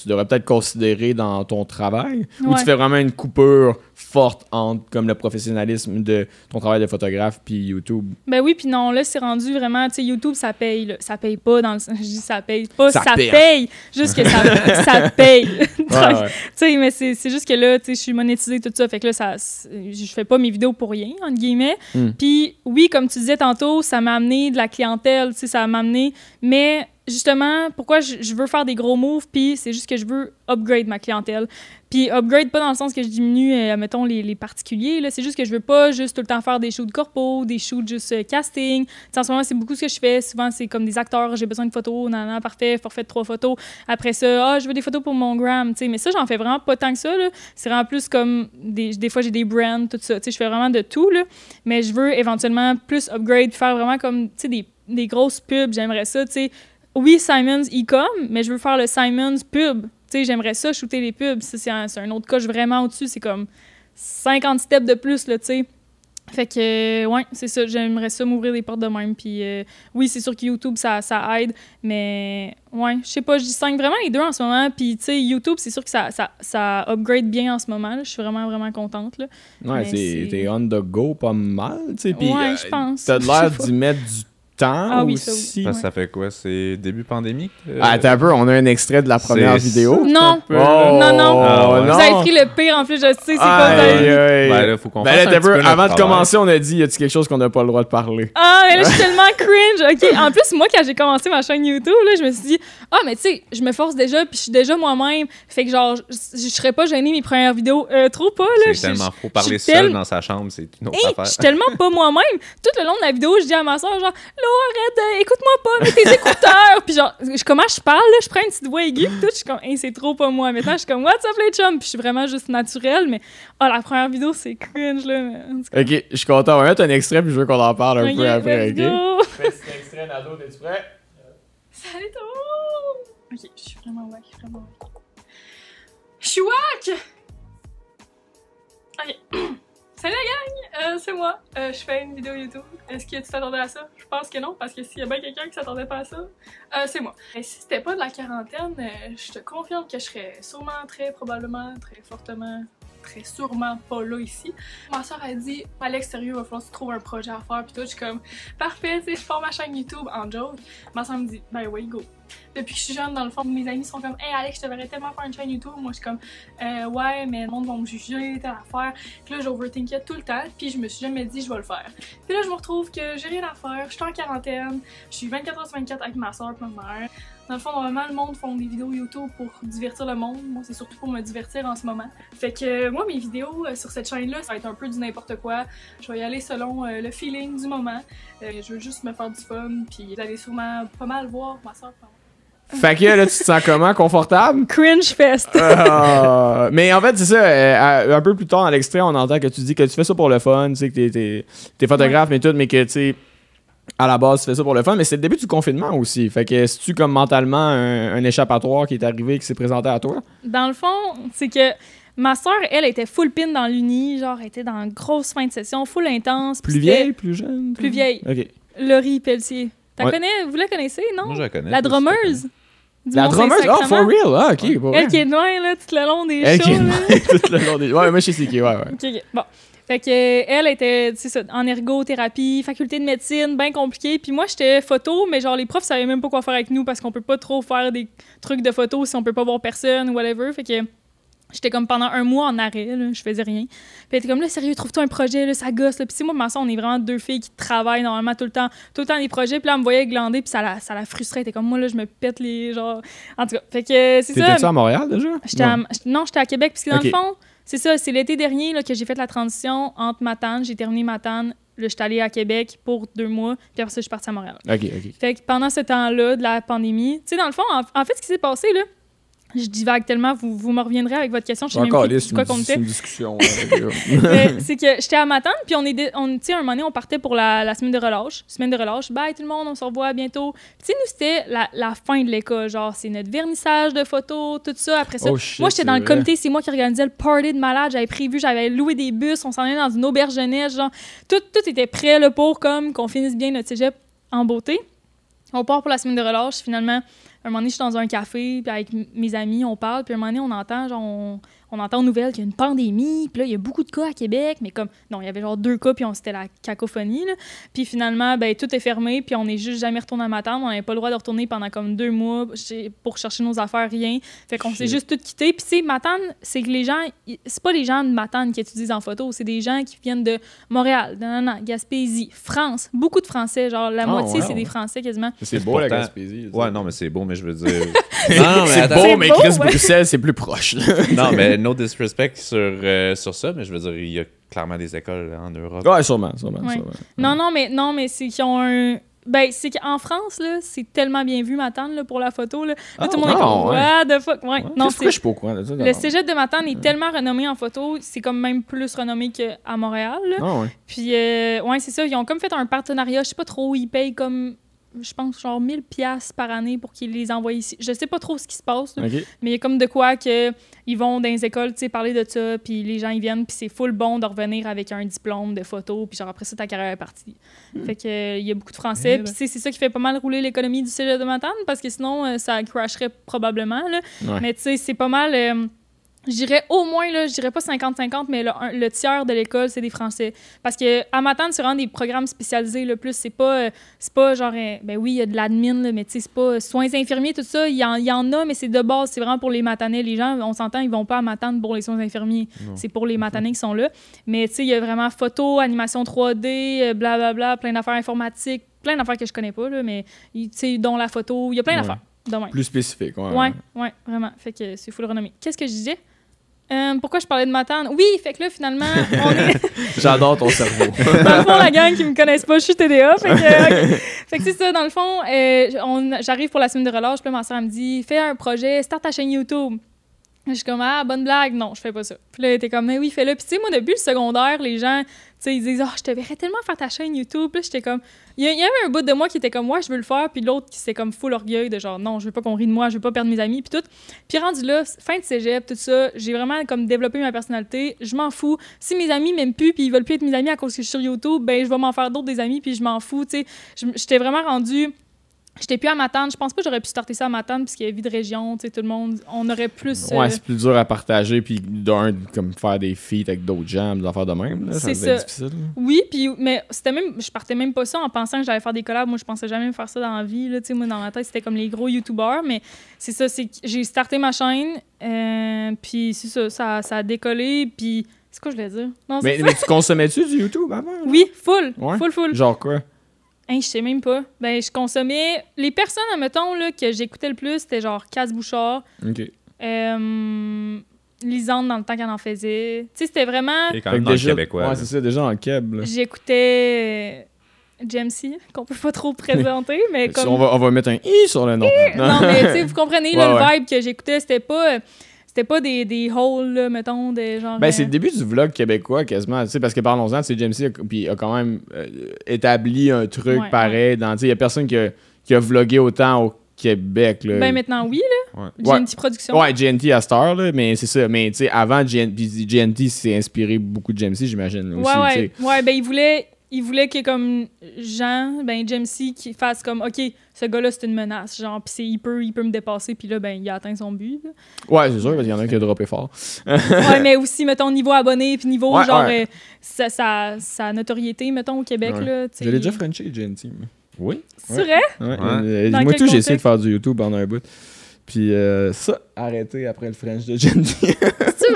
tu devrais peut-être considérer dans ton travail. Ou Ouais. tu fais vraiment une coupure forte entre comme le professionnalisme de ton travail de photographe puis YouTube? Ben oui, puis non, là, c'est rendu vraiment, tu sais, YouTube, ça paye, là. Ça paye pas dans le sens, je dis ça paye pas, Ça ça, paye. paye. Juste que ça, ça paye. Ouais. Tu sais, mais c'est juste que là, tu sais, je suis monétisée, tout ça. Fait que là, ça, je fais pas mes vidéos pour rien, entre guillemets. Mm. Puis oui, comme tu disais tantôt, ça m'a amené de la clientèle, tu sais, ça m'a amené. Mais justement, pourquoi je, veux faire des gros moves, puis c'est juste que je veux upgrade ma clientèle. Puis upgrade pas dans le sens que je diminue, euh, mettons, les, les particuliers. C'est juste que je veux pas juste tout le temps faire des shoots corpo, des shoots juste euh, casting. Tu sais, en ce moment, c'est beaucoup ce que je fais. Souvent, c'est comme des acteurs, j'ai besoin de photos, nan, nan, parfait, forfait de trois photos. Après ça, ah, je veux des photos pour mon gram, tu sais. Mais ça, j'en fais vraiment pas tant que ça. C'est vraiment plus comme des, des fois, j'ai des brands, tout ça. Je fais vraiment de tout, là. Mais je veux éventuellement plus upgrade, faire vraiment comme, tu sais, des, des grosses pubs. J'aimerais ça, tu sais. Oui, Simons e-com, mais je veux faire le Simons pub. Tu sais, j'aimerais ça, shooter les pubs. Ça, c'est un, autre suis vraiment au-dessus. C'est comme. 50 steps de plus, là, tu sais. Fait que, euh, ouais, c'est ça. J'aimerais ça m'ouvrir des portes de même. Puis, euh, oui, c'est sûr que YouTube, ça, ça aide. Mais, ouais, je sais pas, je distingue vraiment les deux en ce moment. Puis, tu sais, YouTube, c'est sûr que ça, ça, ça upgrade bien en ce moment. Je suis vraiment, vraiment contente. Là. Ouais, t'es on the go pas mal, tu sais. puis, Ouais, euh, je pense. T'as l'air d'y mettre du temps Ah oui, ça oui. aussi. Parce que ça fait quoi? C'est début pandémie? euh, Ah, Attends un peu, on a un extrait de la première vidéo. Non, Oh, Non, non. Ah ouais. vous avez pris le pire en plus, je sais, c'est quoi. Ben là, faut qu'on Ben fasse un t'as peu, avant de travail. commencer, on a dit y a-tu quelque chose qu'on n'a pas le droit de parler? Ah, mais là, je suis tellement cringe. OK. En plus, moi, quand j'ai commencé ma chaîne YouTube, là, je me suis dit, ah, mais tu sais, je me force déjà, puis je suis déjà moi-même. Fait que, genre, je, serais pas gênée mes premières vidéos. Euh, trop pas, là. Je- C'est tellement faux. Parler seul dans sa chambre, c'est une autre Hey, je affaire. suis tellement pas moi-même. Tout le long de la vidéo, je dis à ma soeur, genre, Arrête, euh, écoute-moi pas, mets tes écouteurs. puis genre, je, comment je parle, là, je prends une petite voix aiguë, puis tout, je suis comme, hey, c'est trop pas moi. Maintenant, je suis comme, what's up, les chums? Puis je suis vraiment juste naturelle, mais, ah, la première vidéo, c'est cringe, là. mais Ok, je suis content. On va mettre un extrait puis je veux qu'on en parle un peu après, let's ok? Petit extrait, Nado, t'es-tu prêt? Salut tout le monde! Ok, je suis vraiment wack, vraiment wack. Je suis wack! Ok. Salut la gang! Euh, c'est moi. Euh, je fais une vidéo YouTube. Est-ce que tu t'attendais à ça? Je pense que non, parce que s'il y a bien quelqu'un qui s'attendait pas à ça, euh, c'est moi. Et si c'était pas de la quarantaine, euh, je te confirme que je serais sûrement, très probablement, très fortement, très sûrement pas là ici. Ma soeur a dit, Alex, sérieux, il va falloir que tu trouves un projet à faire. Puis tout, je suis comme, parfait, tu sais, je forme ma chaîne YouTube en joke. Ma soeur me dit, ben oui, go. Depuis que je suis jeune, dans le fond, mes amis sont comme, hey Alex, je te verrais tellement faire une chaîne YouTube. Moi, je suis comme, euh, ouais, mais le monde va me juger, telle affaire. Puis là, j'overthinkais tout le temps, puis je me suis jamais dit, je vais le faire. Puis là, je me retrouve que j'ai rien à faire, je suis en quarantaine, je suis 24 h 24 avec ma soeur et ma mère. Dans le fond, normalement, le monde font des vidéos YouTube pour divertir le monde. Moi, c'est surtout pour me divertir en ce moment. Fait que euh, moi, mes vidéos euh, sur cette chaîne-là, ça va être un peu du n'importe quoi. Je vais y aller selon euh, le feeling du moment. Euh, je veux juste me faire du fun, puis vous allez sûrement pas mal voir ma soeur. Fait que là, tu te sens comment? Confortable? Cringe fest! Ah, mais en fait, c'est ça. euh, un peu plus tard dans l'extrait, on entend que tu dis que tu fais ça pour le fun, tu sais, que t'es, t'es, t'es photographe, mais tout, mais que tu sais, à la base, tu fais ça pour le fun. Mais c'est le début du confinement aussi. Fait que si tu comme mentalement un, un échappatoire qui est arrivé, qui s'est présenté à toi? Dans le fond, c'est que ma soeur, elle, était full pin dans l'uni, genre, elle était dans une grosse fin de session, full intense. Plus vieille, plus jeune Plus vieille. Ok. Laurie Pelletier. T'as Ouais. connais, vous la connaissez, non? Moi, je la connais. la drummeuse. La drummeuse, oh, for real, ah, ok. pour Elle vrai. qui est noire, là, tout le long des Elle qui shows, est là. noire tout le long des. Ouais, moi, je sais c'est qui, ouais, ouais. Ok, ok. Bon. Fait que, elle était, ça, en ergothérapie, faculté de médecine, bien compliqué. Puis moi, j'étais photo, mais genre, les profs savaient même pas quoi faire avec nous parce qu'on peut pas trop faire des trucs de photo si on peut pas voir personne ou whatever. Fait que j'étais comme pendant un mois en arrêt, là, je faisais rien. Puis elle était comme, là, sérieux, trouve-toi un projet, là, ça gosse. Là. Puis si moi, ma soeur, on est vraiment deux filles qui travaillent normalement tout le temps, tout le temps des projets. Puis là, elle me voyait glander, puis ça la, ça la frustrait. Elle était comme, moi, là, je me pète les, genre... En tout cas, fait que c'est ça. T'étais-tu à Montréal déjà? Non. j'étais- à Québec. Que dans le fond, c'est ça, c'est l'été dernier là, que j'ai fait la transition entre Matane. J'ai terminé Matane. Là, je suis allée à Québec pour deux mois. Puis après ça, je suis partie à Montréal. Ok, ok. Fait que pendant ce temps-là de la pandémie, tu sais, dans le fond, en, en fait, ce qui s'est passé, là, je divague tellement, vous, vous me reviendrez avec votre question. Je sais même Encore plus c'est quoi une, qu'on c'est était. une discussion. c'est que j'étais à Matane, puis on est, on, un moment donné, on partait pour la, la semaine de relâche. Semaine de relâche, bye tout le monde, on se revoit bientôt. Puis tu sais, nous, c'était la, la fin de l'école. Genre, c'est notre vernissage de photos, tout ça. Après ça, Oh, shit, moi, j'étais dans c'est le vrai. comité, c'est moi qui organisais le party de malade. J'avais prévu, j'avais loué des bus, on s'en allait dans une auberge jeunesse. Genre, tout, tout était prêt là, pour comme qu'on finisse bien notre cégep en beauté. On part pour la semaine de relâche, finalement. Un moment donné, je suis dans un café, puis avec mes amis, on parle, puis un moment donné, on entend, genre, on, on entend aux nouvelles qu'il y a une pandémie, puis là, il y a beaucoup de cas à Québec, mais comme, non, il y avait genre deux cas, puis on- c'était la cacophonie, là. Puis finalement, ben, tout est fermé, puis on n'est juste jamais retourné à Matane. On n'avait pas le droit de retourner pendant comme deux mois chez- pour chercher nos affaires, rien. Fait qu'on s'est juste tout quitté. Puis, tu sais, Matane, c'est que les gens, c'est pas les gens de Matane qui étudient en photo, c'est des gens qui viennent de Montréal, de nanana, Gaspésie, France. Beaucoup de Français, genre la Ah, moitié, ouais, c'est ouais. des Français quasiment. C'est beau la Gaspésie. Ouais, non, mais c'est beau, mais je veux dire. Non, mais c'est beau, mais Chris ouais. Bruxelles, c'est plus proche. non, mais no disrespect sur, euh, sur ça, mais je veux dire, il y a clairement des écoles en Europe. ouais, sûrement, sûrement. Ouais. sûrement. Non, non, mais, non, mais c'est qu'ils ont un. Ben, c'est qu'en France, là, c'est tellement bien vu, Matane, là, pour la photo. Là, Là, Ah, tout le monde est comme, ouais. what the fuck? Ouais, Ouais. non, c'est. je suis pas au courant de ça? Le cégep de Matane est tellement renommé en photo, c'est comme même plus renommé qu'à Montréal. là. Ah, ouais. Puis, euh, ouais, c'est ça. Ils ont comme fait un partenariat. Je sais pas trop, ils payent comme je pense, genre 1000 pièces par année pour qu'ils les envoient ici. Je sais pas trop ce qui se passe, là, mais il y a comme de quoi que ils vont dans les écoles, tu sais, parler de ça, puis les gens, ils viennent, puis c'est full bon de revenir avec un diplôme de photo, puis genre après ça, ta carrière est partie. Fait que euh, il y a beaucoup de français, Eh ben. puis c'est ça qui fait pas mal rouler l'économie du cégep de Matane, parce que sinon, euh, ça crasherait probablement, là. Ouais. Mais tu sais, c'est pas mal... euh, je dirais au moins, là, je dirais pas 50-50, mais le, un- le tiers de l'école, c'est des Français. Parce que à Matane, c'est vraiment des programmes spécialisés. Le plus, c'est pas, euh, c'est pas genre, euh, ben oui, il y a de l'admin, mais tu sais, c'est pas euh, soins infirmiers, tout ça. Il y, y en a, mais c'est de base, c'est vraiment pour les Matanais. Les gens, on s'entend, ils vont pas à Matane pour les soins infirmiers. C'est pour les Matanais qui sont là. Mais tu sais, il y a vraiment photo, animation 3D, euh, blablabla, plein d'affaires informatiques, plein d'affaires que je connais pas, là, mais tu sais, dont la photo, il y a plein Ouais. d'affaires. Plus spécifique. Ouais. Ouais, ouais, vraiment. Fait que c'est full renommé. Qu'est-ce que je disais? Euh, pourquoi je parlais de Matane? Oui, fait que là, finalement, on est... J'adore ton cerveau. dans le fond, la gang qui me connaissent pas, je suis TDA. Fait que, ok. Fait que c'est ça, dans le fond, euh, j'arrive pour la semaine de relâche, puis là, ma soeur me dit, fais un projet, start ta chaîne YouTube. Je suis comme, ah, bonne blague. Non, je fais pas ça. Puis là, était comme, mais oui, fais-le. Puis tu sais, moi, depuis le secondaire, les gens, tu sais, ils disent, oh, je te verrais tellement faire ta chaîne YouTube. Puis j'étais comme, il y, avait un bout de moi qui était comme, ouais, je veux le faire. Puis l'autre qui s'était comme full orgueil de genre, non, je veux pas qu'on rie de moi, je veux pas perdre mes amis. Puis tout. Puis rendu là, fin de cégep, tout ça, j'ai vraiment comme développé ma personnalité. Je m'en fous. Si mes amis m'aiment plus puis ils veulent plus être mes amis à cause que je suis sur YouTube, ben je vais m'en faire d'autres des amis puis je m'en fous, tu sais. J'étais vraiment rendu J'étais plus à Matane. Je pense pas que j'aurais pu starter ça à Matane parce qu'il y a vie de région, tu sais, tout le monde. On aurait plus. euh, Ouais, c'est plus dur à partager, puis d'un, comme faire des feats avec d'autres gens, des affaires de même. C'est ça. difficile. Oui, puis mais c'était même je partais même pas ça en pensant que j'allais faire des collabs. Moi, je pensais jamais faire ça dans la vie là, tu sais moi dans ma tête, c'était comme les gros youtubeurs, mais c'est ça, c'est que j'ai starté ma chaîne euh, puis c'est ça, ça ça a décollé puis c'est quoi je voulais dire? Non, Mais, tu consommais-tu du YouTube avant? là? Oui, full, Ouais? full full. Genre quoi? Hein, je sais même pas. Ben je consommais les personnes admettons là que j'écoutais le plus, c'était genre Casse Bouchard, Ok. euh, Lisande dans le temps qu'elle en faisait. Tu sais, c'était vraiment Et quand même dans déjà- le québécois. Ouais, c'est ça, déjà en keb. là. J'écoutais euh, Jamesy, qu'on peut pas trop présenter, mais comme... On, va, on va mettre un i sur le nom. Non, mais tu sais, vous comprenez, là, Ouais, le ouais. vibe que j'écoutais, c'était pas... euh, C'était pas des, des halls, là, mettons, des genre... Ben, c'est euh, le début du vlog québécois, quasiment. Tu sais, parce que parlons-en, tu sais, James C. a, puis a quand même euh, établi un truc Ouais, pareil. dans Tu sais, il y a personne qui a, qui a vlogué autant au Québec. Là. Ben maintenant, oui, là. Ouais. J'ai Ouais. une petite production. Ouais, GNT à Star, là, mais c'est ça. Mais tu sais, avant, GNT s'est inspiré beaucoup de James C, j'imagine. Ouais, aussi, ouais. Ouais, ben il voulait... Il voulait que, comme, Jean, ben, Jamesy, qui fasse comme, OK, ce gars-là, c'est une menace. Genre, pis c'est- il peut, il peut me dépasser, puis là, ben, il a atteint son but. là. Ouais, c'est sûr, parce qu'il y en a un qui a droppé fort. ouais, mais aussi, mettons, niveau abonné, puis niveau, Ouais, genre, ouais. euh, sa, sa, sa notoriété, mettons, au Québec, Ouais. là. tu sais. Déjà GNT. moi. Oui. C'est vrai? Ouais, Ouais. euh, Dans moi, quel tout, j'ai essayé de faire du YouTube pendant un bout. Puis euh, ça, arrêté après le French de GNT. C'est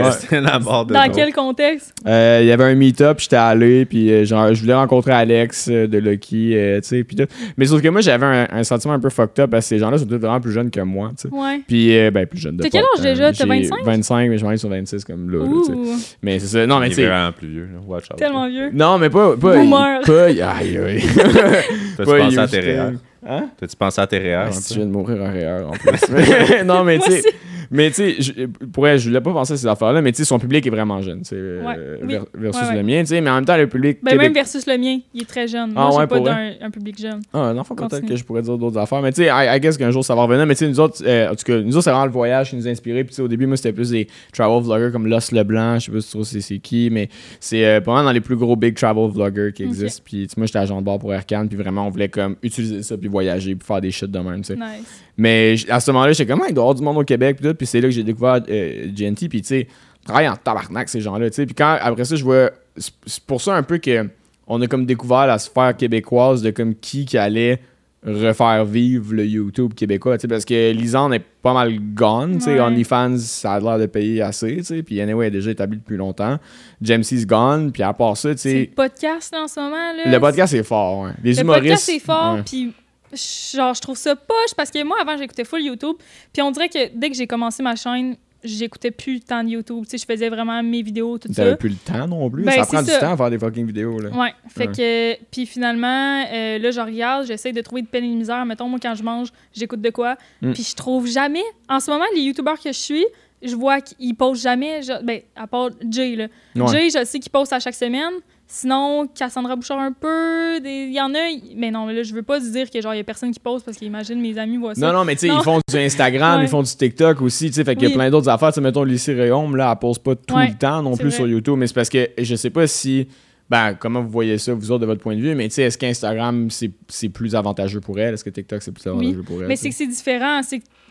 vrai? C'était la barre de Dans quel contexte? Euh, Il y avait un meet-up, j'étais allé, puis euh, genre, je voulais rencontrer Alex euh, de Lucky, euh, tu sais, puis tout. Mais sauf que moi, j'avais un, un sentiment un peu fucked up parce que ces gens-là sont tous vraiment plus jeunes que moi, tu sais. Ouais. Puis, euh, ben, plus jeunes de T'as quel âge déjà? T'as j'ai 25? 25, mais je m'en vais sur 26 comme là, là, tu sais. Ouh, Mais c'est ça, non, mais tu sais. vraiment plus vieux. là. Watch out. tellement vieux. Non, mais pas. pas Boomer. pas aïe, aïe. Pas pensé à tes REER? Hein? T'as-tu pensé à tes REER? Ah, un si peu? je viens de mourir en REER en plus. Non, mais tu sais. Mais tu sais, je- pour elle, je voulais pas penser à ces affaires-là, mais tu sais, son public est vraiment jeune, tu sais, euh, Ouais, oui. ver- versus Ouais, ouais. le mien, tu sais, mais en même temps, le public Ben, même versus le mien, il est très jeune. Ah Moi, pas d'un un public jeune. Ah, un enfant, peut-être que je pourrais dire d'autres affaires. Mais tu sais, I, I guess qu'un jour ça va revenir. Mais tu sais, nous autres, euh, en tout cas, nous autres, c'est vraiment le voyage qui nous a inspirés. Puis tu sais, au début, moi, c'était plus des travel vloggers comme Los Leblanc. Je sais pas si tu trouves c'est c'est qui, mais c'est euh, dans les plus gros big travel vloggers qui existent. Puis tu sais, moi, j'étais agent de bord pour Air Canada, Puis vraiment, on voulait comme utiliser ça, puis voyager, puis faire des shit de même, tu sais. Nice. Mais à ce moment-là, j'étais comme, il doit y avoir du monde au Québec, puis c'est là que j'ai découvert euh, GNT, puis tu sais, travaille en tabarnak, ces gens-là, tu sais. Puis quand, après ça, je vois. C'est pour ça un peu que on a comme découvert la sphère québécoise de comme qui qui allait refaire vivre le YouTube québécois, tu sais, parce que Lisanne est pas mal gone, tu sais. Ouais. OnlyFans, ça a l'air de payer assez, tu sais. Puis anyway, est déjà établi depuis longtemps. Jamesie's gone, puis à part ça, tu C'est le sais. podcast, là, en ce moment, là. Le podcast, c'est fort, ouais. Les Le humoristes. podcast, c'est fort, puis genre, je trouve ça poche parce que moi, avant, j'écoutais full YouTube. Puis on dirait que dès que j'ai commencé ma chaîne, j'écoutais plus tant de YouTube. Tu sais, je faisais vraiment mes vidéos, tout T'avais ça. plus le temps non plus. Ben, ça prend du temps à faire des fucking vidéos, là. Ouais, fait Ouais. que puis finalement euh, là je regarde, j'essaie de trouver de peine et de misère, mettons moi quand je mange, j'écoute de quoi, Mm. puis je trouve jamais en ce moment les youtubeurs que je suis, je vois qu'il poste jamais, je- ben, à part Jay, là. Ouais. Jay, je sais qu'il poste à chaque semaine. Sinon, Cassandra Bouchard un peu, il y en a, mais non, mais là, je veux pas dire que genre, il y a personne qui poste parce qu'imagine mes amis voient ça. Non, non, mais tu sais, ils font du Instagram, Ouais. ils font du TikTok aussi, tu sais, fait qu'il y a Oui. plein d'autres affaires. Tu mettons, Lucie Réaume, là, elle pose pas tout Ouais, le temps non plus vrai. sur YouTube, mais c'est parce que je sais pas si. Ben, comment vous voyez ça, vous autres, de votre point de vue, mais tu sais, est-ce qu'Instagram, c'est plus avantageux pour elle? Est-ce que TikTok, c'est plus avantageux pour elle? Mais c'est que c'est différent.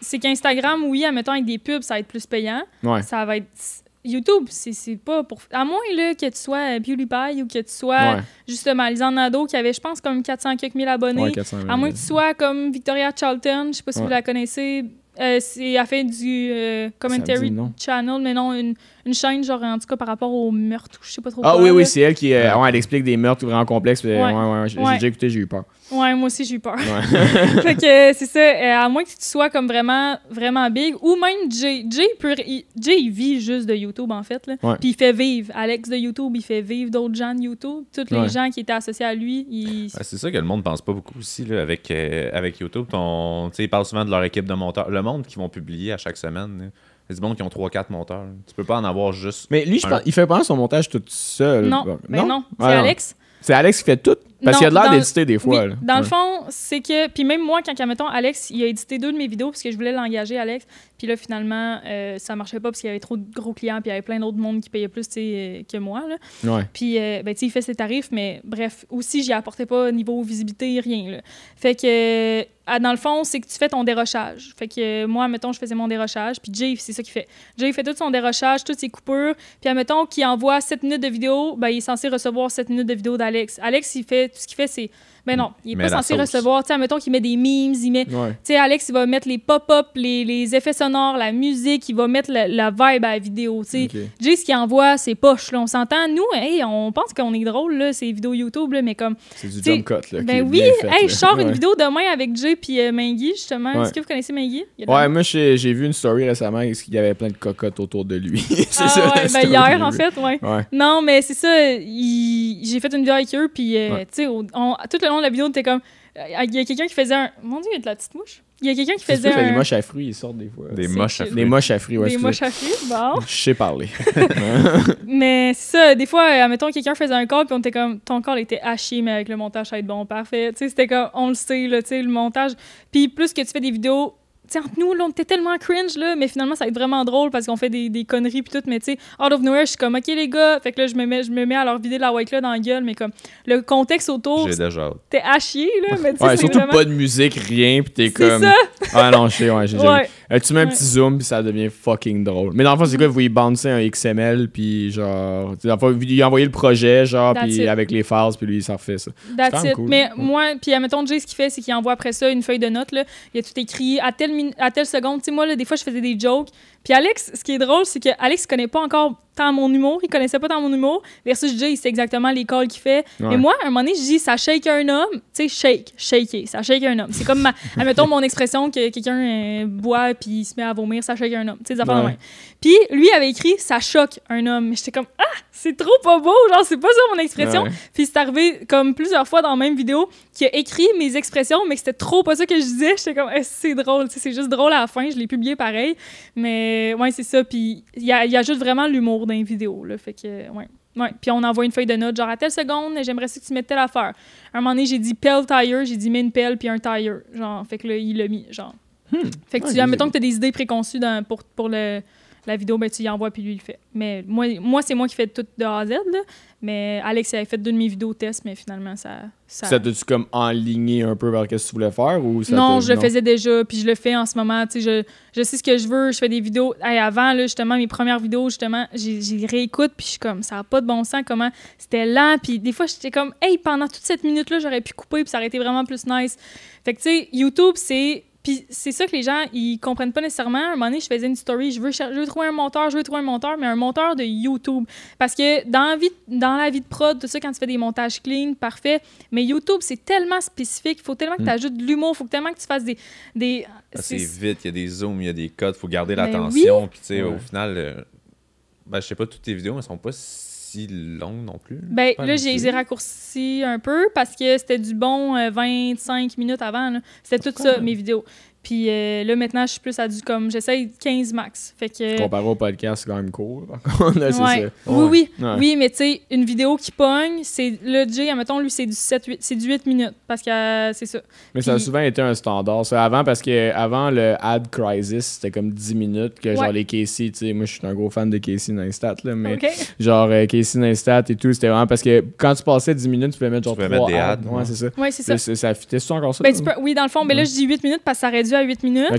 C'est qu'Instagram, oui, admettons, avec des pubs, ça va être plus payant. Ouais. Ça va être. YouTube, c'est pas pour. À moins là, que tu sois euh, PewDiePie ou que tu sois Ouais, justement Lisanne Nadeau qui avait, je pense, comme 400 quelques mille abonnés. ouais, 400 000. À moins que tu sois comme Victoria Charlton, je sais pas si vous la connaissez. Euh, c'est, elle fait du euh, commentary channel, mais non, une, une chaîne, genre, en tout cas, par rapport au meurtre, ou je sais pas trop Ah quoi, oui, là. oui, c'est elle qui. euh, ouais, elle explique des meurtres vraiment complexes. Ouais. Ouais, j'ai déjà écouté, j'ai eu peur. Ouais, moi aussi, j'ai eu peur. Ouais. fait que euh, c'est ça, euh, à moins que tu sois comme vraiment, vraiment big, ou même Jay. Jay, peut, il, Jay, il vit juste de YouTube, en fait. Là. Ouais. Puis il fait vivre. Alex de YouTube, il fait vivre d'autres gens de YouTube. Tous les Ouais. gens qui étaient associés à lui, ils... Ouais, c'est ça que le monde pense pas beaucoup aussi là, avec, euh, avec YouTube. Ton, tu sais, ils parlent souvent de leur équipe de monteurs. Le monde qui vont publier à chaque semaine, là, c'est du monde qui ont 3-4 monteurs. Tu peux pas en avoir juste. Mais lui, je Un. pense, il fait pas son montage tout seul. Non, Bon, mais non, c'est Ah, non. Alex. C'est Alex qui fait tout? Parce Non, qu'il a de l'air d'éditer des fois. Oui, là. dans Ouais. le fond, c'est que. Puis même moi, quand, mettons, Alex, il a édité deux de mes vidéos parce que je voulais l'engager, Alex. Puis là, finalement, euh, ça marchait pas parce qu'il y avait trop de gros clients. Puis il y avait plein d'autres monde qui payaient plus euh, que moi. Là. Ouais. Puis, euh, ben, tu sais, il fait ses tarifs, mais bref, aussi, j'y apportais pas niveau visibilité, rien. Là. Fait que, euh, ah, dans le fond, c'est que tu fais ton dérochage. Fait que euh, moi, mettons, je faisais mon dérochage, puis Jay, c'est ça qu'il fait. Jay fait tout son dérochage, toutes ses coupures, puis admettons qu'il envoie 7 minutes de vidéo, ben, il est censé recevoir 7 minutes de vidéo d'Alex. Alex, il fait, tout ce qu'il fait, c'est. Ben non, il est met pas censé sauce. recevoir. Tu sais, admettons qu'il met des memes, il met. Ouais. Tu sais, Alex, il va mettre les pop-up, les, les effets sonores, la musique, il va mettre la, la vibe à la vidéo, tu sais. Ok. Jay, ce qu'il envoie, c'est poche. Là. On s'entend, nous, hey, on pense qu'on est drôle, là, ces vidéos YouTube, là, mais comme. C'est du jump cut. Là, Ben oui, bien fait, hey, je sors une vidéo demain avec Jay puis euh, justement. Ouais. Est-ce que vous connaissez la- Ouais, moi, j'ai j'ai vu une story récemment il y avait plein de cocottes autour de lui. c'est Ah ça. ouais, ben hier, en fait, ouais. Ouais. Non, mais c'est ça, il- j'ai fait une vidéo avec eux, puis, euh, Ouais. tu sais, tout le long de la vidéo, on était comme. euh, Il y a quelqu'un qui faisait un. Mon Dieu, il y a de la petite mouche? Il y a quelqu'un qui faisait que les un. moches à fruits, ils sortent des fois. Des moches à fruits. Des moches à fruits, ouais. des moches à fruits, bon. Je sais parler. Mais c'est ça, des fois, euh, admettons, quelqu'un faisait un call, puis on était comme, ton call était haché, mais avec le montage, ça va être bon, parfait. Tu sais, c'était comme, on le sait, là, tu sais, le montage. Puis plus que tu fais des vidéos, sais, entre nous, là, on était tellement cringe, là, mais finalement, ça va être vraiment drôle parce qu'on fait des, des conneries, puis tout, mais tu sais, out of nowhere, je suis comme, OK, les gars, fait que là, je me mets, je me mets à leur vider la white là dans la gueule, mais comme, le contexte autour, J'ai déjà hâte. c'était à chier, là, mais tu sais, Ouais, surtout vraiment... pas de musique, rien, pis t'es C'est comme. ça, Ah non, je sais, ouais, j'ai ouais. Euh, tu mets un Ouais. petit zoom, puis ça devient fucking drôle. Mais dans le fond, c'est quoi, vous y bouncez un XML, puis genre. Dans le fond, vous lui envoyez le projet, genre, puis avec les phases, puis lui, il s'en refait ça. That's it. cool. Mais moi, puis admettons, Jay, ce qu'il fait, c'est qu'il envoie après ça une feuille de notes. Là. Il y a tout écrit à telle, à telle seconde. Tu sais, moi, là, des fois, je faisais des jokes. Puis Alex, ce qui est drôle, c'est que Alex connaît pas encore tant mon humour. Il connaissait pas tant mon humour. Versus Jay, il sait exactement les calls qu'il fait. Ouais. Mais moi, à un moment donné, je dis, ça shake un homme. Tu sais, shake, shaker. Ça shake un homme. C'est comme, ma, admettons, mon expression que quelqu'un euh, boit puis il se met à vomir, ça shake un homme. Tu sais, des affaires de même. Puis lui avait écrit, ça choque un homme. Mais j'étais comme, ah, c'est trop pas beau. Genre, c'est pas ça mon expression. Ouais. Puis c'est arrivé comme plusieurs fois dans la même vidéo qui a écrit mes expressions, mais que c'était trop pas ça que je disais. J'étais comme, Eh, c'est drôle, c'est juste drôle à la fin. Je l'ai publié pareil. Mais ouais, c'est ça. Puis il y, y ajoute vraiment l'humour dans les vidéos. Là, fait que, ouais. Ouais. Puis on envoie une feuille de notes, genre à telle seconde, j'aimerais ça que tu mettes telle affaire. À un moment donné, j'ai dit pelle tire, j'ai dit mets une pelle puis un tire. Genre, fait que là, il l'a mis. Genre. Fait que tu, admettons que tu as des idées préconçues dans- pour, pour le, la vidéo, ben tu y envoies puis lui il le fait. Mais moi, moi c'est moi qui fais tout de A à Z. Là. Mais Alex il avait fait deux de mes vidéos tests, mais finalement, ça. ça... Ça t'a-tu comme enligné un peu vers ce que tu voulais faire ou ça non, je le faisais déjà, puis je le fais en ce moment. Tu sais, je, je sais ce que je veux, je fais des vidéos. Hey, avant, là, justement, mes premières vidéos, justement, j'ai réécoute, puis je suis comme, ça n'a pas de bon sens, comment c'était lent. Puis des fois, j'étais comme, hey, pendant toute cette minute-là, j'aurais pu couper, puis ça aurait été vraiment plus nice. Fait que, tu sais, YouTube, c'est. Puis c'est ça que les gens, ils comprennent pas nécessairement. À un moment donné, je faisais une story, je veux, cher- je veux trouver un monteur, je veux trouver un monteur, mais un monteur de YouTube. Parce que dans la vie, dans la vie de prod, tout ça, quand tu fais des montages clean, parfait. Mais YouTube, c'est tellement spécifique. Il faut tellement que tu ajoutes de l'humour. Il faut tellement que tu fasses des. des Ah, C'est vite, il y a des zooms, il y a des codes, faut garder Ben l'attention. Puis, tu sais, Ouais. au final, euh, ben, je sais pas, toutes tes vidéos, elles sont pas si longues non plus. Ben là, j'ai raccourci un peu parce que c'était du bon euh, 25 minutes avant. C'était tout ça, mes vidéos. Puis euh, là, maintenant, je suis plus à du comme, j'essaye 15 max. Fait que. Comparé au podcast, c'est quand même cool. Ouais. ça. Oui, oui. Ouais. Oui, mais tu sais, une vidéo qui pogne, c'est le Jay, admettons, lui, c'est du 7, 8, c'est du 8 minutes. Parce que euh, c'est ça. Mais ça a souvent été un standard. Ça, avant, parce que avant le ad crisis, c'était comme 10 minutes que genre Ouais. les Casey, tu sais, moi je suis un gros fan de Casey Neistat, là, mais OK? genre euh, Casey Neistat et tout, c'était vraiment parce que quand tu passais 10 minutes, tu pouvais mettre genre Tu pouvais 3 mettre des ads. ads, Ouais, ouais. c'est ça. Oui, c'est ça. Là, c'est- Ça fitait ça encore ça? Ben, tu peux- oui, dans le fond, ben là, je dis 8 minutes parce que ça réduit à 8 minutes.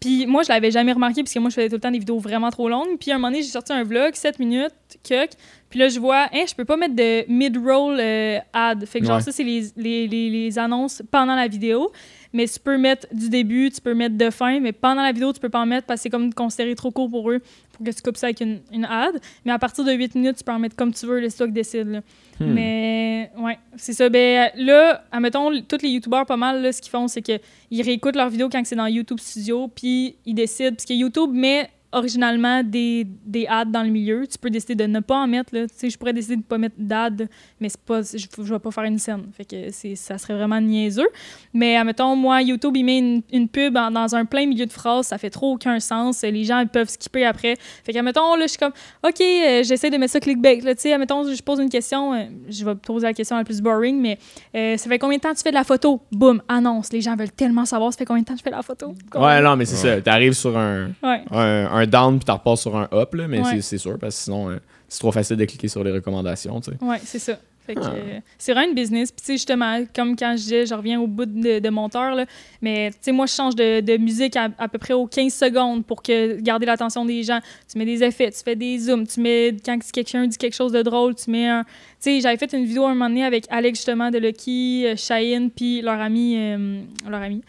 Puis moi, je l'avais jamais remarqué parce que moi, je faisais tout le temps des vidéos vraiment trop longues. Puis à un moment donné, j'ai sorti un vlog, 7 minutes, cuck. Puis là, je vois, hein, je peux pas mettre de mid-roll euh, ad. Fait que genre, Ouais. ça, c'est les, les, les, les annonces pendant la vidéo. Mais tu peux mettre du début, tu peux mettre de fin, mais pendant la vidéo, tu peux pas en mettre parce que c'est comme considéré trop court pour eux que tu coupes ça avec une, une ad. Mais à partir de 8 minutes, tu peux en mettre comme tu veux, le stock décide. Là. Hmm. Mais ouais, c'est ça. Ben là, admettons, tous les youtubeurs pas mal, là, ce qu'ils font, c'est qu'ils réécoutent leurs vidéos quand c'est dans YouTube Studio, puis ils décident, parce que YouTube met originalement des, des ads dans le milieu. Tu peux décider de ne pas en mettre. Là. Tu sais, je pourrais décider de ne pas mettre d'ad, mais c'est pas, je ne vais pas faire une scène. Fait que c'est, ça serait vraiment niaiseux. Mais admettons, moi, YouTube, il met une, une pub en- dans un plein milieu de phrase. Ça fait trop aucun sens. Les gens ils peuvent skipper après. Fait que, admettons, là, je suis comme, OK, euh, j'essaie de mettre ça clickbait. Là, tu sais, admettons, je pose une question. euh, je vais poser la question la plus boring, mais euh, ça fait combien de temps tu fais de la photo? Boum, annonce. Les gens veulent tellement savoir ça fait combien de temps je fais de la photo. Ouais, non, mais c'est ça. T'arrives sur un, Ouais. un, un down puis t'en repasses sur un up, là, mais Ouais. c'est- sûr, parce que sinon, euh, c'est trop facile de cliquer sur les recommandations. Ouais, c'est ça. Ah. euh, c'est vraiment une business. Puis, justement, comme quand je disais, je reviens au bout de, de monteur, là, mais, tu sais, moi, je change de, de musique à, à peu près aux 15 secondes pour que garder l'attention des gens. Tu mets des effets, tu fais des zooms, tu mets, quand quelqu'un dit quelque chose de drôle, tu mets un... Tu sais, j'avais fait une vidéo un moment donné avec Alex, justement, de Lucky, euh, Cheyenne, puis leur ami... euh, leur ami.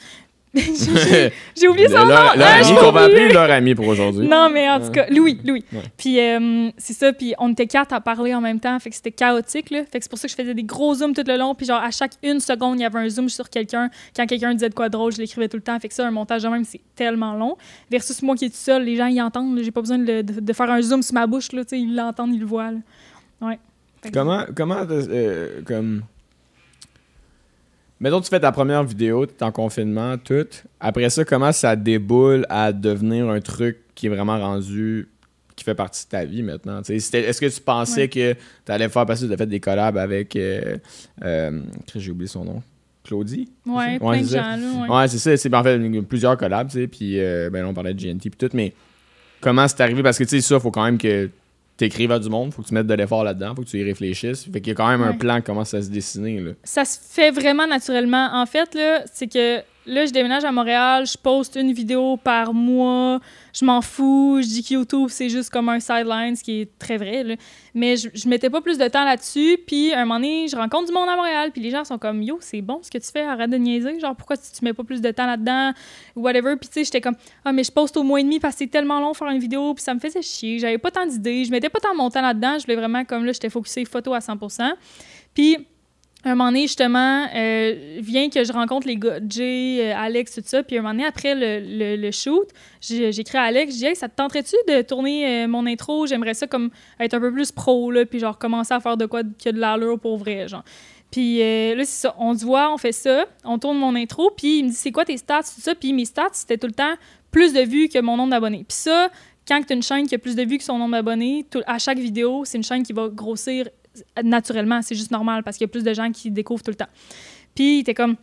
J'ai oublié son leur, nom! leur Ah, ami qu'on va appeler leur ami pour aujourd'hui. Non, mais en tout cas, Louis, Louis. Ouais. Puis euh, c'est ça, puis on était quatre à parler en même temps, fait que c'était chaotique, là. Fait que c'est pour ça que je faisais des gros zooms tout le long, puis genre à chaque une seconde, il y avait un zoom sur quelqu'un. Quand quelqu'un disait de quoi de drôle, je l'écrivais tout le temps, fait que ça, un montage de même, c'est tellement long. Versus moi qui est tout seul, les gens, ils entendent, j'ai pas besoin de, le- de- de faire un zoom sur ma bouche, là, tu sais, ils l'entendent, ils le voient, là. Ouais. Comment, comment, euh, comme. Mettons, tu fais ta première vidéo, t'es en confinement, tout. Après ça, comment ça déboule à devenir un truc qui est vraiment rendu, qui fait partie de ta vie maintenant? tu Est-ce que tu pensais Ouais. que tu allais faire passer, tu as fait des collabs avec. euh, euh, J'ai oublié son nom. Claudie? Ouais, Ouais, de c'est gens, ça. là, ouais. Ouais, c'est ça. C'est en fait plusieurs collabs, tu sais. Puis, euh, ben, on parlait de GNT, puis tout. Mais comment c'est arrivé? Parce que, tu sais, ça, faut quand même que tu écrives à du monde. Faut que tu mettes de l'effort là-dedans. Faut que tu y réfléchisses. Fait qu'il y a quand même un plan qui commence à se dessiner, là. ça se fait vraiment naturellement. En fait, là, c'est que là, je déménage à Montréal, je poste une vidéo par mois, je m'en fous, je dis que YouTube, c'est juste comme un sideline, ce qui est très vrai. Mais je, je mettais pas plus de temps là-dessus, puis un moment donné, je rencontre du monde à Montréal, puis les gens sont comme « Yo, c'est bon ce que tu fais, arrête de niaiser, genre pourquoi tu, tu mets pas plus de temps là-dedans, whatever. » Puis tu sais, j'étais comme « Ah, mais je poste au mois et demi parce que c'est tellement long faire une vidéo, puis ça me faisait chier, j'avais pas tant d'idées, je mettais pas tant mon temps là-dedans, je voulais vraiment, comme là, j'étais focusée photo à 100%. Puis un moment donné, justement, euh, vient que je rencontre les gars, Jay, euh, Alex, tout ça. Puis un moment donné, après le, le, shoot, j'écris à Alex, je dis, hey, ça te tenterait-tu de tourner euh, mon intro? J'aimerais ça comme être un peu plus pro, là, puis genre commencer à faire de quoi qui a de l'allure pour vrai, genre. Puis là, c'est ça, on se voit, on fait ça, on tourne mon intro, puis il me dit, c'est quoi tes stats, tout ça? Puis mes stats, c'était tout le temps plus de vues que mon nombre d'abonnés. Puis ça, quand tu as une chaîne qui a plus de vues que son nombre d'abonnés, à chaque vidéo, c'est une chaîne qui va grossir naturellement. C'est juste normal parce qu'il y a plus de gens qui découvrent tout le temps. Puis il était comme,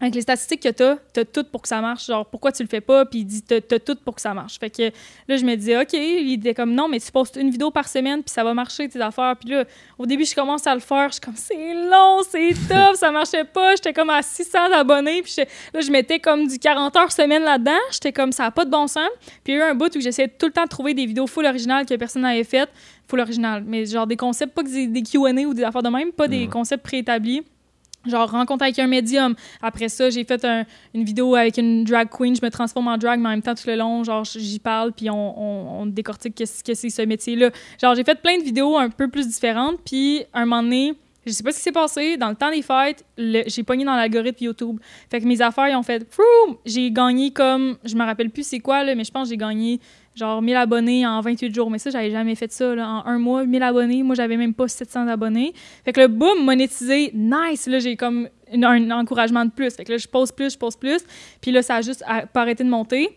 avec les statistiques que t'as, t'as tout pour que ça marche. Genre, pourquoi tu le fais pas? Puis il dit, t'as t'as tout pour que ça marche. Fait que là, je me disais, OK. Il était comme, non, mais tu postes une vidéo par semaine, puis ça va marcher, tes affaires. Puis là, au début, je commence à le faire. Je suis comme, c'est long, c'est tough, ça marchait pas. J'étais comme à 600 abonnés. Puis là, je mettais comme du 40 heures semaine là-dedans. J'étais comme, ça a pas de bon sens. Puis il y a eu un bout où j'essayais tout le temps de trouver des vidéos full originales que personne n'avait faites. Full original. Mais genre des concepts, pas que des, des QA ou des affaires de même, pas des concepts préétablis. Genre, rencontre avec un médium. Après ça, j'ai fait un- une vidéo avec une drag queen. Je me transforme en drag, mais en même temps, tout le long, genre, j'y parle, puis on, on, on décortique qu'est-ce que c'est ce métier-là. Genre, j'ai fait plein de vidéos un peu plus différentes, puis un moment donné, Je sais pas ce qui s'est passé. Dans le temps des fêtes, j'ai pogné dans l'algorithme YouTube. Fait que mes affaires, ils ont fait! J'ai gagné comme. Je me rappelle plus c'est quoi, là, mais je pense que j'ai gagné genre 1000 abonnés en 28 jours. Mais ça, j'avais jamais fait ça. En un mois, 1000 abonnés. Moi, j'avais même pas 700 abonnés. Fait que le boom, monétisé, nice. Là, j'ai comme un encouragement de plus. Fait que là, je pose plus, je pose plus. Puis là, ça a juste pas arrêté de monter.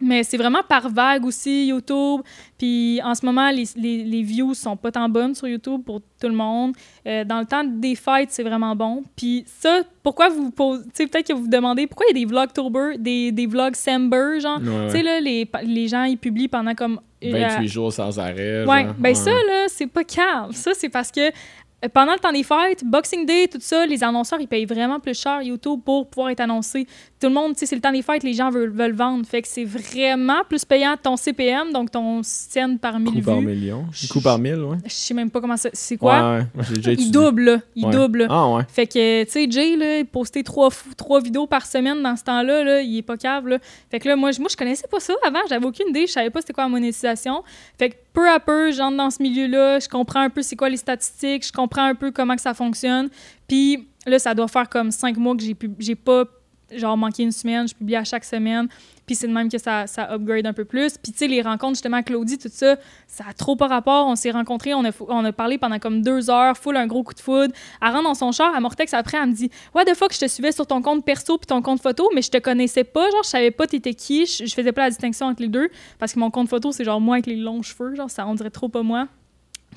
Mais c'est vraiment par vague aussi, YouTube. Puis en ce moment, les, les, les views sont pas tant bonnes sur YouTube pour tout le monde. Euh, dans le temps des fêtes, c'est vraiment bon. Puis ça, pourquoi vous posez... Tu sais, peut-être que vous vous demandez pourquoi il y a des vlogtober, des, des vlogs Sember, genre? Ouais, Tu sais, là, les, les gens, ils publient pendant comme... euh, 28 jours sans arrêt. Ouais, genre. ben ça, là, c'est pas calme. Ça, c'est parce que euh, pendant le temps des fêtes, Boxing Day, tout ça, les annonceurs, ils payent vraiment plus cher YouTube pour pouvoir être annoncés. Tout le monde, tu sais, c'est le temps des fêtes, les gens veulent, veulent vendre. Fait que c'est vraiment plus payant ton CPM, donc ton scène par mille par vues. million. Coût par mille, ouais. Je sais même pas comment ça... C'est quoi? Ouais, ouais. Déjà Il double, là. Il Ouais. double. Ah, ouais. Fait que, tu sais, Jay, là, il postait trois, trois vidéos par semaine dans ce temps-là, là, il est pas cave, là. Fait que là, moi, je- moi, je connaissais pas ça avant, j'avais aucune idée, je savais pas c'était quoi la monétisation. Fait que peu à peu, j'entre dans ce milieu-là, je comprends un peu c'est quoi les statistiques, je comprends un peu comment que ça fonctionne. Puis là, ça doit faire comme cinq mois que j'ai j'ai pas, genre, manqué une semaine, je publie à chaque semaine. Puis c'est de même que ça, ça upgrade un peu plus. Puis tu sais, les rencontres, justement, Claudie, tout ça, ça a trop pas rapport. On s'est rencontrés, on a, on a parlé pendant comme deux heures, full un gros coup de foudre. Elle rentre dans son char, elle Mortex après, elle me dit What the fuck, je te suivais sur ton compte perso puis ton compte photo, mais je te connaissais pas, genre, je savais pas t'étais qui, je, je faisais pas la distinction entre les deux, parce que mon compte photo, c'est genre moi avec les longs cheveux, genre, ça, on dirait trop pas moi.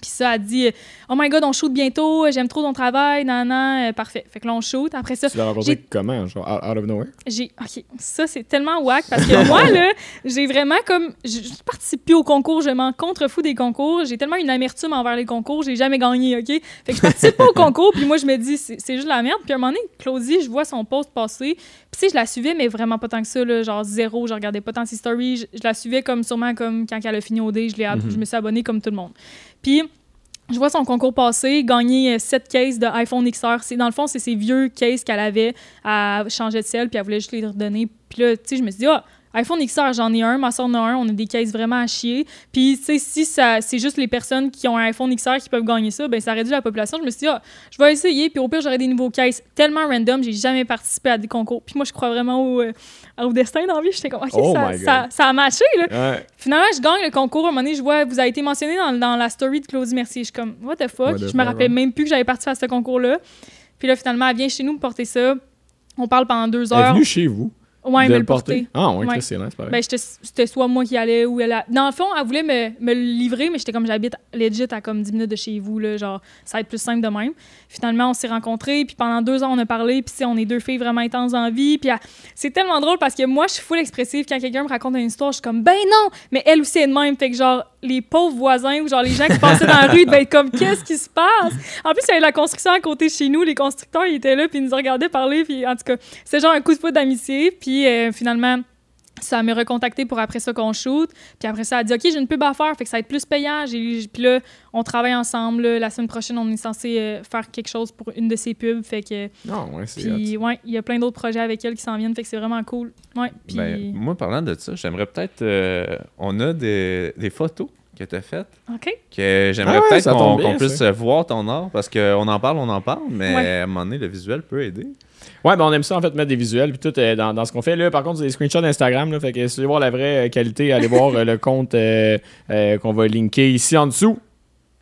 Puis ça, elle dit Oh my god, on shoot bientôt, j'aime trop ton travail, nan, nan, euh, parfait. Fait que là, on shoot. Après ça, Tu l'as rencontré comment? Genre, out of nowhere? j'ai. OK, ça, c'est tellement whack parce que moi, là, j'ai vraiment comme. Je, je participe plus au concours, je m'en contrefous des concours. J'ai tellement une amertume envers les concours, j'ai jamais gagné, OK? Fait que je participe pas au concours, puis moi, je me dis, c'est juste de la merde. Puis à un moment donné, Claudie, je vois son post passer. Puis tu sais, je la suivais, mais vraiment pas tant que ça, là, genre zéro. Je regardais pas tant ses stories. Je, je la suivais comme sûrement comme quand elle a fini au dé, je, l'ai ab- je me suis abonnée comme tout le monde. Puis. Je vois son concours passer, gagner 7 cases de iPhone XR. C'est, dans le fond, c'est ses vieux cases qu'elle avait. Elle changeait de sel, puis elle voulait juste les redonner. Puis là, tu sais, je me suis dit, ah, iPhone XR, j'en ai un, ma soeur en a un, on a des cases vraiment à chier. Puis, tu sais, si ça, c'est juste les personnes qui ont un iPhone XR qui peuvent gagner ça, ben ça réduit la population. Je me suis dit, ah, je vais essayer, puis au pire, j'aurai des nouveaux cases tellement random, j'ai jamais participé à des concours. Puis moi, je crois vraiment au, euh, au destin dans la vie. J'étais comme, OK, Oh ça, ça, ça a matché, là. Ouais. Finalement, je gagne le concours. À un moment donné, je vois, vous avez été mentionné dans, dans la story de Claudie Mercier. Je suis comme, what the fuck? What the je me rappelais même plus que j'avais participé à ce concours-là. Puis là, finalement, elle vient chez nous me porter ça. On parle pendant deux Elle est heures. venue chez vous. Ouais, de me le porter. Ah, ouais, Ouais. C'est nice, pareil. Ben, c'était soit moi qui allais ou elle a... Dans le fond, elle voulait me, me le livrer, mais j'étais comme j'habite legit à comme 10 minutes de chez vous, là, genre, ça va être plus simple de même. Finalement, on s'est rencontrés, puis pendant deux ans, on a parlé, puis on est deux filles vraiment intenses en vie, puis elle- c'est tellement drôle parce que moi, je suis full expressive. Quand quelqu'un me raconte une histoire, je suis comme, ben non! Mais elle aussi est de même, fait que genre, les pauvres voisins ou genre les gens qui passaient dans la rue devaient être comme, qu'est-ce qui se passe? En plus, il y avait la construction à côté de chez nous, les constructeurs, ils étaient là, puis ils nous regardaient parler, puis en tout cas, c'est genre un coup de foot d'amitié, puis euh, finalement, ça m'a recontacté pour après ça qu'on shoot. Puis après ça, elle a dit OK, j'ai une pub à faire, fait que ça va être plus payant. Puis là, on travaille ensemble. là. La semaine prochaine, on est censé euh, faire quelque chose pour une de ses pubs. Fait que. Non, ouais, c'est Puis ouais, il y a plein d'autres projets avec elle qui s'en viennent. Fait que c'est vraiment cool. Ouais. Puis. Ben, moi, parlant de ça, j'aimerais peut-être. euh, on a des, des photos que tu as faites OK. que j'aimerais Ah ouais, peut-être qu'on puisse ça. voir ton art parce qu'on en parle, on en parle, mais Ouais. à un moment donné, le visuel peut aider. Ouais, ben on aime ça en fait mettre des visuels puis tout euh, dans, dans ce qu'on fait là. Par contre, c'est des screenshots d'Instagram là, fait que si vous voulez voir la vraie euh, qualité, allez voir euh, le compte euh, euh, qu'on va linker ici en dessous.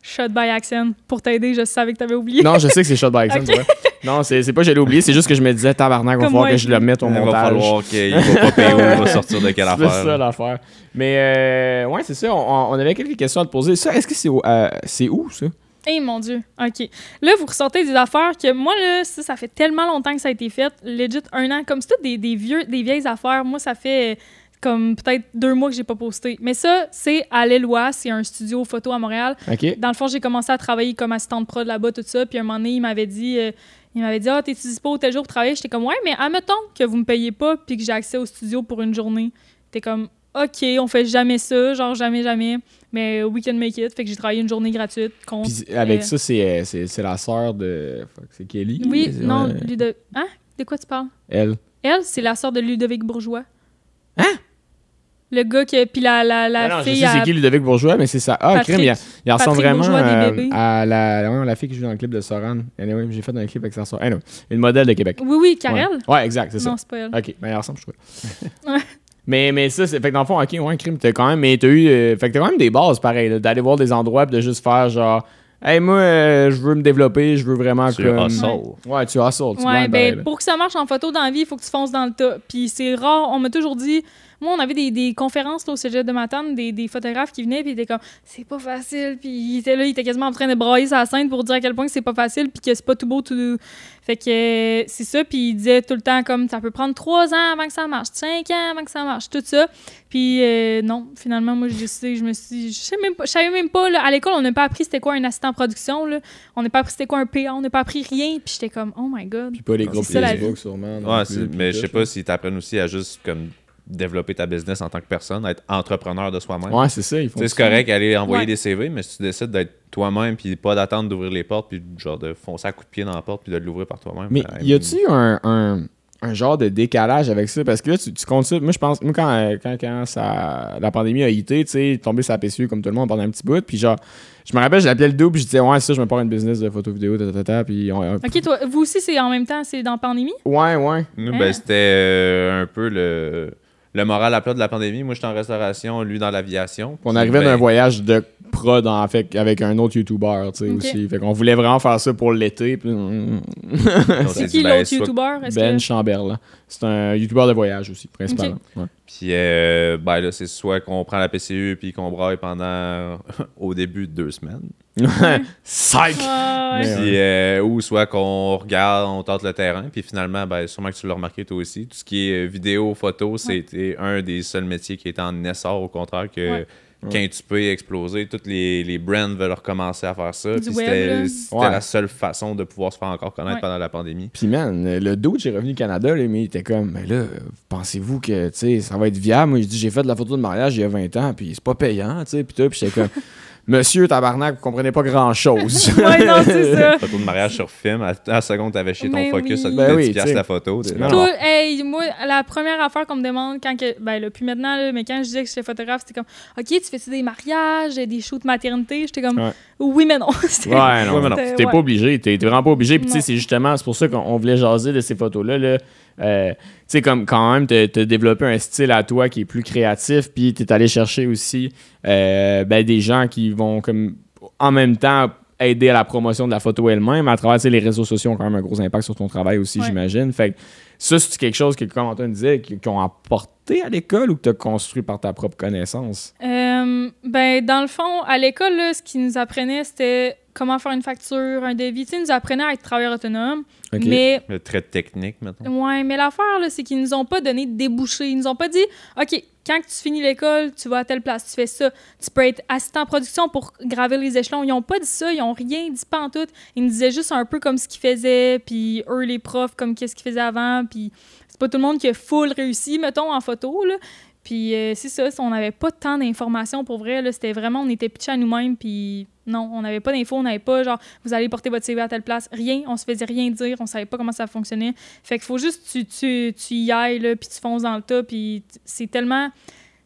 Shot by Accent. Pour t'aider, je savais que t'avais oublié. Non, je sais que c'est shot by Accent, Ok. c'est vrai. Non, c'est c'est pas que j'allais oublier, c'est juste que je me disais tabarnak, va falloir que je le mette au Il va montage. falloir qu'il va pas payer ou il va sortir de quelle C'est affaire. ça là. l'affaire. Mais euh, ouais, c'est ça, on, on avait quelques questions à te poser. Ça, est-ce que c'est euh, c'est où ça? Eh mon Dieu. OK. Là, vous ressortez des affaires que moi, là, ça, ça fait tellement longtemps que ça a été fait. Legit, un an. Comme c'est tout des, des, vieux, des vieilles affaires. Moi, ça fait euh, comme peut-être deux mois que j'ai pas posté. Mais ça, c'est à l'Éloie. C'est un studio photo à Montréal. Dans le fond, j'ai commencé à travailler comme assistante prod là-bas, tout ça. Puis un moment donné, il m'avait dit, euh, il m'avait dit, ah, t'es-tu dispo tel jour pour travailler? J'étais comme, ouais, mais admettons que vous me payez pas puis que j'ai accès au studio pour une journée. T'es comme, OK, on fait jamais ça, genre jamais, jamais. Mais we can make it. Fait que j'ai travaillé une journée gratuite contre. Puis avec euh, ça, c'est euh, c'est c'est la sœur de. C'est Kelly? Oui, C'est- non, ouais. Ludo... Hein? De quoi tu parles? Elle. Elle, c'est la sœur de Ludovic Bourgeois. Hein? Le gars qui. Puis la, la, la Ah non, je fille. sais c'est à- qui Ludovic Bourgeois, mais c'est ça. Ah, Patrick- crime, il, il ressemble Patrick vraiment euh, à la, ouais, la fille qui joue dans le clip de Soran. Anyway, j'ai fait un clip avec sa soeur. Anyway, une modèle de Québec. Oui, oui, Karel? Ouais, Ouais, exact, c'est ça. Non, c'est pas elle. Ok, ben il ressemble, je trouve. Ouais. Mais, mais ça, c'est. Fait que dans le fond, ok, ouais, crime, t'as quand même. Mais t'as eu. euh, fait que t'as quand même des bases, pareil, là, d'aller voir des endroits pis de juste faire genre. Hey, moi, euh, je veux me développer, je veux vraiment Tu comme. hustle. Ouais, tu hustles. tu Ouais, ben, pareil, pour que ça marche en photo dans la vie, il faut que tu fonces dans le tas. Puis c'est rare, on m'a toujours dit. Moi, on avait des, des conférences là, au cégep de Matane, des, des photographes qui venaient, puis ils étaient comme, c'est pas facile. Puis ils étaient là, ils étaient quasiment en train de brailler sa scène pour dire à quel point que c'est pas facile, puis que c'est pas tout beau, tout. Fait que euh, c'est ça, puis ils disaient tout le temps, comme, ça peut prendre trois ans avant que ça marche, cinq ans avant que ça marche, tout ça. Puis euh, non, finalement, moi, j'ai décidé, je me suis. Je sais même pas, je savais même pas, là, à l'école, on n'a pas appris c'était quoi un assistant production, là. On n'a pas appris c'était quoi un PA, on n'a pas appris rien, puis j'étais comme, oh my god. Puis pas les groupes Facebook, sûrement. Ouais, mais je sais pas s'ils t'apprennent aussi à juste comme développer ta business en tant que personne, être entrepreneur de soi-même. Ouais, c'est ça. C'est correct aller envoyer Ouais. des CV, mais si tu décides d'être toi-même, puis pas d'attendre d'ouvrir les portes, puis genre de foncer à coup de pied dans la porte, puis de l'ouvrir par toi-même. Mais ben, y a-tu un, un, un genre de décalage avec ça? Parce que là, tu, tu comptes ça. Moi, je pense, moi, quand, quand, quand ça, la pandémie a hité, tu sais, tombé sur la PCU comme tout le monde pendant un petit bout, puis genre, je me rappelle, je l'appelais le double, je disais, ouais, ça, je me pars une business de photo vidéo, ta, ta, ta, ta, puis on- Ok, toi, vous aussi, c'est en même temps, c'est dans la pandémie? Ouais, ouais. Nous, Hein? ben, c'était euh, un peu le, le moral à plat de la pandémie. Moi, j'étais en restauration, lui dans l'aviation. On arrivait ben, d'un voyage de prod en fait, avec un autre YouTuber, tu sais, aussi. Fait qu'on voulait vraiment faire ça pour l'été. puis- on C'est qui ben, l'autre soit- YouTuber? Ben que- Chamberlain. C'est un YouTuber de voyage aussi, principalement. Ouais. Puis, euh, ben là, c'est soit qu'on prend la PCU puis qu'on braille pendant, au début, deux semaines. Psych! Ah, ouais. Mais- Puis, euh, ou soit qu'on regarde, on tente le terrain, puis finalement, ben, sûrement que tu l'as remarqué toi aussi, tout ce qui est vidéo, photo, c'était un des seuls métiers qui était en essor, au contraire, que Ouais. Quand tu peux exploser, tous les, les brands veulent recommencer à faire ça. C'était Ouais. la seule façon de pouvoir se faire encore connaître Ouais. pendant la pandémie. Puis man, le dude, j'ai revenu au Canada, là, mais il était comme, mais là, pensez-vous que, tu sais, ça va être viable? Moi, je dis, j'ai fait de la photo de mariage il y a 20 ans, puis c'est pas payant, tu sais, puis tout, puis j'étais comme, monsieur tabarnak, vous comprenez pas grand-chose. Ouais, non, c'est ça. Photo de mariage sur film, à la seconde, t'avais chié ton Mais focus, oui. ça te Ben coûtait oui, 10 piastres tu sais. la photo. t'es là, hey, moi, la première affaire qu'on me demande quand que. Ben là, plus maintenant, là, mais quand je disais que j'étais photographe, c'était comme OK, tu fais-tu des mariages, des shoots maternité? J'étais comme Ouais. Oui, mais non. C'était- Ouais, non, Ouais, mais non. T'es Ouais. pas obligé, t'es t'es vraiment pas obligé. Puis tu sais, Non. c'est justement, c'est pour ça qu'on on voulait jaser de ces photos-là. Là. Euh, tu sais, comme quand même, t'as t'as développé un style à toi qui est plus créatif, puis t'es allé chercher aussi euh, ben, des gens qui vont comme en même temps aider à la promotion de la photo elle-même. À travers tu les réseaux sociaux ont quand même un gros impact sur ton travail aussi, Ouais. j'imagine. Fait que ça, c'est quelque chose que, comme Antoine disait, ont apporté à l'école ou que t'as construit par ta propre connaissance? Euh, ben, dans le fond, à l'école, ce qu'ils nous apprenaient, c'était comment faire une facture, un devis. Tu sais, ils nous apprenaient à être travailleurs autonomes. Ok. Mais Le trait technique, maintenant. Ouais, mais l'affaire, là, c'est qu'ils nous ont pas donné de débouchés. Ils nous ont pas dit, OK, quand tu finis l'école, tu vas à telle place, tu fais ça. Tu peux être assistant en production pour gravir les échelons. Ils ont pas dit ça, ils ont rien dit pas en tout. Ils nous disaient juste un peu comme ce qu'ils faisaient, puis eux, les profs, comme qu'est-ce qu'ils faisaient avant, puis c'est pas tout le monde qui a full réussi, mettons, en photo, là. Puis euh, c'est ça, on n'avait pas tant d'informations pour vrai. C'était vraiment, on était pitchés à nous-mêmes, puis non, on n'avait pas d'infos, on n'avait pas genre, vous allez porter votre CV à telle place. Rien, on se faisait rien dire, on savait pas comment ça fonctionnait. Fait qu'il faut juste tu, tu, tu y ailles, puis tu fonces dans le tas, puis c'est tellement...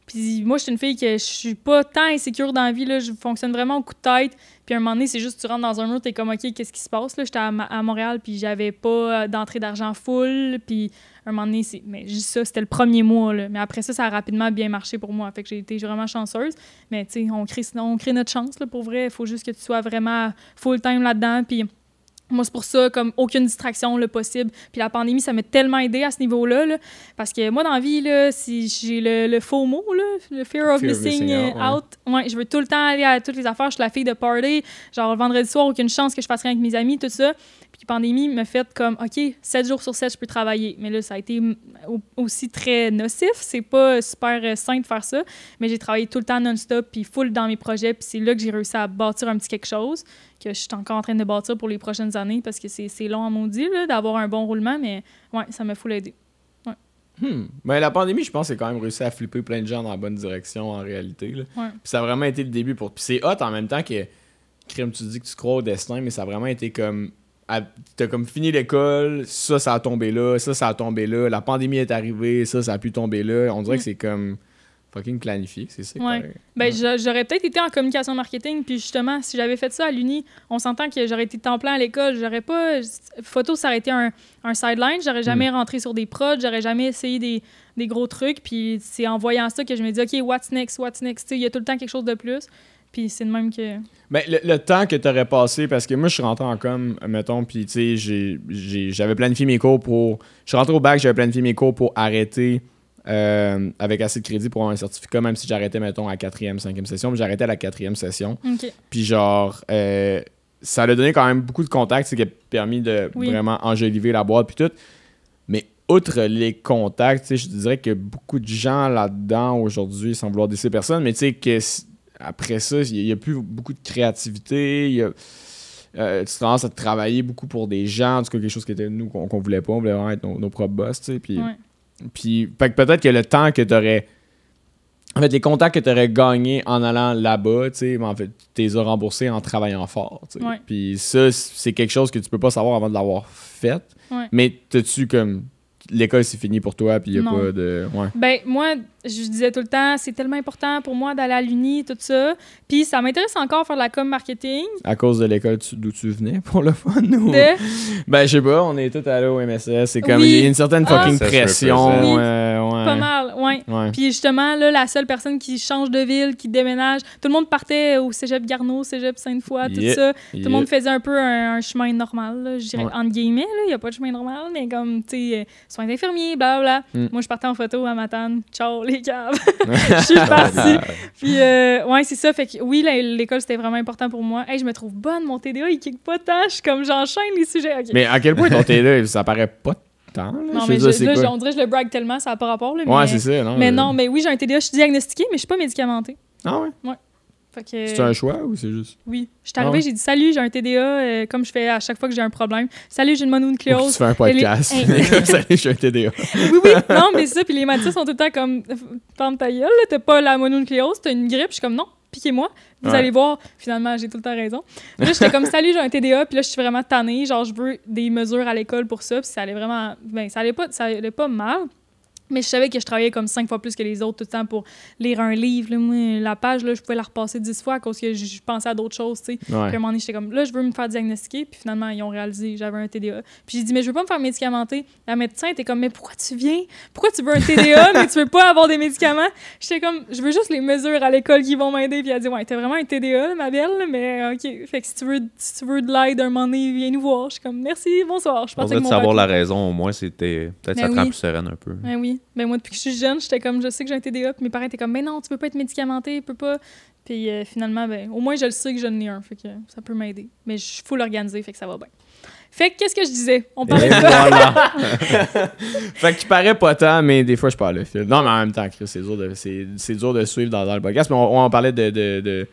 Puis moi, je suis une fille que je suis pas tant insécure dans la vie, là, je fonctionne vraiment au coup de tête. Puis à un moment donné, c'est juste tu rentres dans un mur, t'es comme, OK, qu'est-ce qui se passe? J'étais à, Montréal, puis j'avais pas euh, d'entrée d'argent full, puis à un moment donné, c'est... Mais dis ça, c'était le premier mois. Mais après ça, ça a rapidement bien marché pour moi. Fait que j'ai été vraiment chanceuse. Mais tu sais, on crée, on crée notre chance, là, pour vrai. Il faut juste que tu sois vraiment full-time là-dedans, puis... Moi, c'est pour ça, comme aucune distraction le possible. Puis la pandémie, ça m'a tellement aidé à ce niveau-là. là. parce que moi, dans la vie, là, si j'ai le, le faux mot, là, le fear of Fear missing, missing out, ouais. je veux tout le temps aller à toutes les affaires. Je suis la fille de party. Genre, le vendredi soir, aucune chance que je passe rien avec mes amis, tout ça. Puis la pandémie m'a fait comme, OK, 7 jours sur 7, je peux travailler. Mais là, ça a été au- aussi très nocif. C'est pas super euh, sain de faire ça. Mais j'ai travaillé tout le temps non-stop, puis full dans mes projets. Puis c'est là que j'ai réussi à bâtir un petit quelque chose que je suis encore en train de bâtir pour les prochaines années parce que c'est long à maudit d'avoir un bon roulement. Mais ouais, ça m'a full aidé. Hmm. Ben, la pandémie, je pense, c'est quand même réussi à flipper plein de gens dans la bonne direction en réalité. Là. Ouais. Puis ça a vraiment été le début pour. Puis c'est hot en même temps que. Crime, tu dis que tu crois au destin, mais ça a vraiment été comme. T'as comme fini l'école, ça, ça a tombé là, ça, ça a tombé là, la pandémie est arrivée, ça, ça a pu tomber là. On dirait Mm. que c'est comme. fucking planifié, c'est ça. Ouais. Ben, j'a- j'aurais peut-être été en communication marketing, puis justement, si j'avais fait ça à l'Uni, on s'entend que j'aurais été temps plein à l'école, j'aurais pas. Photo, ça aurait été un, un sideline, j'aurais jamais rentré sur des prods, j'aurais jamais essayé des, des gros trucs, puis c'est en voyant ça que je me dis, OK, what's next, what's next, Tu sais, il y a tout le temps quelque chose de plus, puis c'est de même que. Ben, le, le temps que tu aurais passé, parce que moi, je suis rentré en com, mettons, puis tu sais, j'avais planifié mes cours pour. Je suis rentré au bac, j'avais planifié mes cours pour arrêter euh, avec assez de crédit pour avoir un certificat, même si j'arrêtais, mettons, à quatrième, cinquième session, mais j'arrêtais à la quatrième session. Puis genre, euh, ça a donné quand même beaucoup de contacts, c'est qui a permis de Oui. vraiment enjoliver la boîte puis tout. Mais outre les contacts, tu sais, je dirais que beaucoup de gens là-dedans aujourd'hui, sans vouloir décider personne, mais tu sais que après ça, il n'y a, plus beaucoup de créativité. il y a- euh, tu commences à travailler beaucoup pour des gens, en tout cas quelque chose qui était nous qu'on qu'on voulait pas, on voulait vraiment être nos, nos propres boss, tu sais. Puis, Ouais. puis peut-être que le temps que tu aurais. En fait, les contacts que tu aurais gagnés en allant là-bas, tu sais, ben, en fait, tu les as remboursés en travaillant fort. tu sais. Ouais. Puis ça, c'est quelque chose que tu peux pas savoir avant de l'avoir fait. Ouais. Mais t'as-tu comme. L'école, c'est fini pour toi, puis il a Non. pas de. Ouais. Ben, moi, je disais tout le temps, c'est tellement important pour moi d'aller à l'Uni, tout ça. Puis ça m'intéresse encore faire de la com marketing. À cause de l'école d'où tu venais, pour le fun, nous. De? Ben, je sais pas, on est tous allés au MSS. C'est comme. Oui. Il y a une certaine Ah. fucking pression. euh, ouais. Pas mal, ouais. Ouais. Puis justement, là, la seule personne qui change de ville, qui déménage, tout le monde partait au cégep Garneau, cégep Sainte-Foy, tout Yeah. ça. Tout Yeah. le monde faisait un peu un, un chemin normal, là, je dirais, Ouais. entre guillemets. Il n'y a pas de chemin normal, mais comme, tu sais, euh, soins d'infirmiers, blablabla. Mm. Moi, je partais en photo à Matane. Ciao, les Je suis partie. Puis, euh, ouais, c'est ça. Fait que oui, l'école, c'était vraiment important pour moi. Hey, je me trouve bonne, mon TDA, il kick pas tant. Je suis comme, j'enchaîne les sujets. Mais à quel point ton TDA, ça paraît pas tant, là? non, mais je- là, on dirait que je le brague tellement, ça n'a pas rapport. Là, Ouais, mais, c'est ça, non? Mais euh, non, mais oui, j'ai un TDA, je suis diagnostiquée, mais je suis pas médicamentée. Ah ouais? Fait que, C'est un choix ou c'est juste? Oui. Je suis Ah arrivée, ouais? j'ai dit salut, j'ai un TDA, euh, comme je fais à chaque fois que j'ai un problème. Salut, j'ai une Ou que tu mononucléose. fais un podcast. Je suis un TDA. oui, oui, non, mais ça, puis les médecins sont tout le temps comme, ferme ta gueule, t'as pas la mononucléose, t'as une grippe. Je suis comme, non, piquez-moi. Vous Ouais. allez voir, finalement, j'ai tout le temps raison. Là, j'étais comme, salut, j'ai un TDA, puis là, je suis vraiment tannée. Genre, je veux des mesures à l'école pour ça, puis ça allait vraiment, ben, ça allait pas, ça allait pas mal. Mais je savais que je travaillais comme cinq fois plus que les autres tout le temps pour lire un livre. Là, moi, la page, là, je pouvais la repasser dix fois à cause que je je pensais à d'autres choses, tu sais. Puis à un moment donné, j'étais comme, là, je veux me faire diagnostiquer. Puis finalement, ils ont réalisé que j'avais un TDA. Puis j'ai dit, mais je veux pas me faire médicamenter. La médecin était comme, mais pourquoi tu viens? Pourquoi tu veux un TDA, mais tu veux pas avoir des médicaments? J'étais comme, je veux juste les mesures à l'école qui vont m'aider. Puis elle a dit, ouais, t'as vraiment un TDA, ma belle, mais OK. Fait que si tu veux, si tu veux de l'aide un moment donné, viens nous voir. Je suis comme, merci, bonsoir. Je de mon savoir la raison, au moins, c'était. Peut-être Ben ça te rend oui. plus sereine un peu. Ben oui. Ben moi, depuis que je suis jeune, j'étais comme, je sais que j'ai un TDA. Puis mes parents étaient comme, mais non, tu peux pas être médicamenté, tu peux pas. Puis euh, finalement, ben, au moins, je le sais que j'en ai un. Fait que ça peut m'aider. Mais je suis full organisée, fait que ça va bien. Fait que qu'est-ce que je disais? On parlait Et de ça. voilà. fait que tu parais pas tant, mais des fois, je parle le fil. Non, mais en même temps, Chris, c'est dur de, c'est, c'est dur de suivre dans, dans le podcast. Mais on, on parlait de, de, de-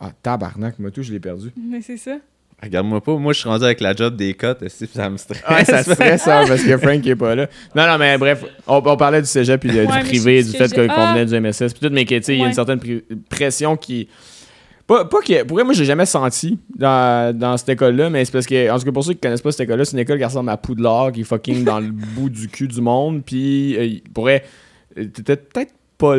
Ah, tabarnak, moi tout, je l'ai perdu. Mais c'est ça. Regarde-moi pas, moi je suis rendu avec la job des cotes, que ça me stresse? Ouais, ça stresse, ça, parce que Frank est pas là. Non, non, mais bref, on, on parlait du cégep puis Ouais, du privé, du fait qu'on Ah! venait du MSS, puis tout, mais que, tu sais, il y a une certaine pression qui. Pas, pas que. Pour vrai, moi, j'ai jamais senti dans, dans cette école-là, mais c'est parce que, en tout cas, pour ceux qui connaissent pas cette école-là, c'est une école qui ressemble à Poudlard, qui est fucking dans le bout du cul du monde, puis euh, pour vrai, euh, t'étais peut-être pas.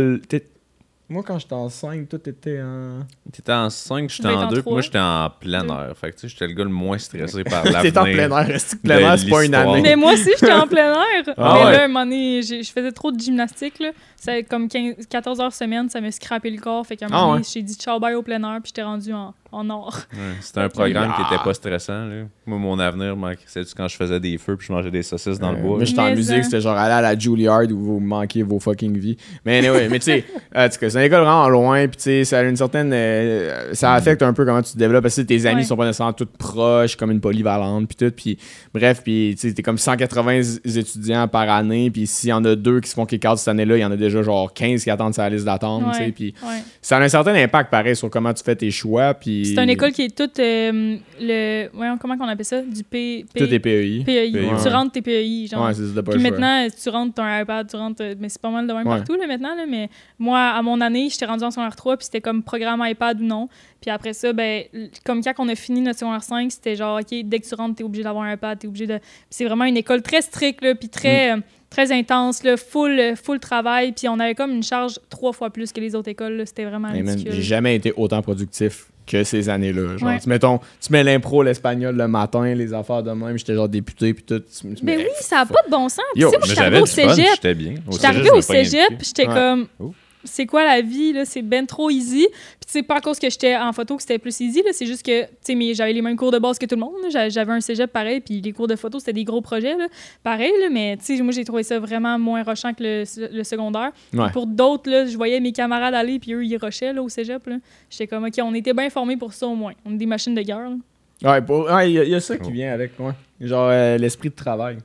Moi, quand j'étais en 5, tout était en. T'étais en 5, j'étais en en 2, puis moi j'étais en plein air. Fait que tu sais, j'étais le gars le moins stressé par l'avenir. T'étais en plein air, est-ce que plein air, c'est pas une année? Mais moi aussi, j'étais en plein air. Ah mais ouais. là, à un moment donné, je faisais trop de gymnastique. Là. Ça, comme 15 14 heures semaine, ça m'a scrappé le corps. Fait qu'à un Ah moment donné, ouais. j'ai dit ciao bye au plein air, puis j'étais rendu en, en or. Ouais, C'était un programme qui Ah. était pas stressant. Là. Moi, mon avenir, moi, c'est quand je faisais des feux puis je mangeais des saucisses dans le bois? Moi, j'étais en musique, c'était genre aller à la Juilliard où vous manquez vos fucking vies. Mais anyway, mais tu sais, euh, en tout cas, c'est une école vraiment loin, puis tu sais, ça a une certaine. euh, ça affecte un peu comment tu te développes, parce que tes amis Ouais. sont pas nécessairement toutes proches, comme une polyvalente, puis tout. Puis bref, puis tu sais, t'es comme 180 étudiants par année, puis s'il y en a deux qui se font kick out cette année-là, il y en a déjà genre 15 qui attendent sa liste d'attente, tu sais, puis ouais. ça a un certain impact pareil sur comment tu fais tes choix, puis. C'est une école qui est toute. euh, le, voyons, comment on appelle ça? Du P, P- Tout est PEI. PEI. PEI, Tu rentres tes PEI. Genre. Ouais, c'est pas Puis choix. maintenant, tu rentres ton iPad, tu rentres. Mais c'est pas mal de même Ouais. partout là, maintenant. Là, mais moi, à mon année, j'étais rendue en secondaire 3, puis c'était comme programme iPad ou non. Puis après ça, ben, comme quand on a fini notre secondaire 5, c'était genre, OK, dès que tu rentres, t'es obligé d'avoir un iPad, t'es obligé de. Puis c'est vraiment une école très stricte, là, puis très. Mm. euh, très intense, là, full, euh, full travail. Puis on avait comme une charge trois fois plus que les autres écoles. C'était vraiment Hey. J'ai jamais été autant productif que ces années-là. Genre, Ouais. tu, mettons, tu mets l'impro, l'espagnol le matin, les affaires de même, j'étais genre député, puis tout. tu- tu Ben mets- oui, ça n'a pas de bon sens. Yo, tu sais, moi, je Mais suis j'avais arrivée au cégep. j'étais bien. Au J'étais au cégep, j'étais comme, Oh. C'est quoi la vie, là? C'est ben trop easy. Puis tu sais, pas à cause que j'étais en photo que c'était plus easy, là. C'est juste que, tu sais, mais j'avais les mêmes cours de base que tout le monde. J'avais un cégep pareil, puis les cours de photo, c'était des gros projets, là. Pareil, là, mais tu sais, moi, j'ai trouvé ça vraiment moins rushant que le, le secondaire. Ouais. Pour d'autres, là, je voyais mes camarades aller, puis eux, ils rushaient, là, au cégep, là. J'étais comme, OK, on était bien formés pour ça, au moins. On est des machines de guerre, là. Ouais, il y, a- il y a ça qui vient avec, ouais. Genre euh, l'esprit de travail.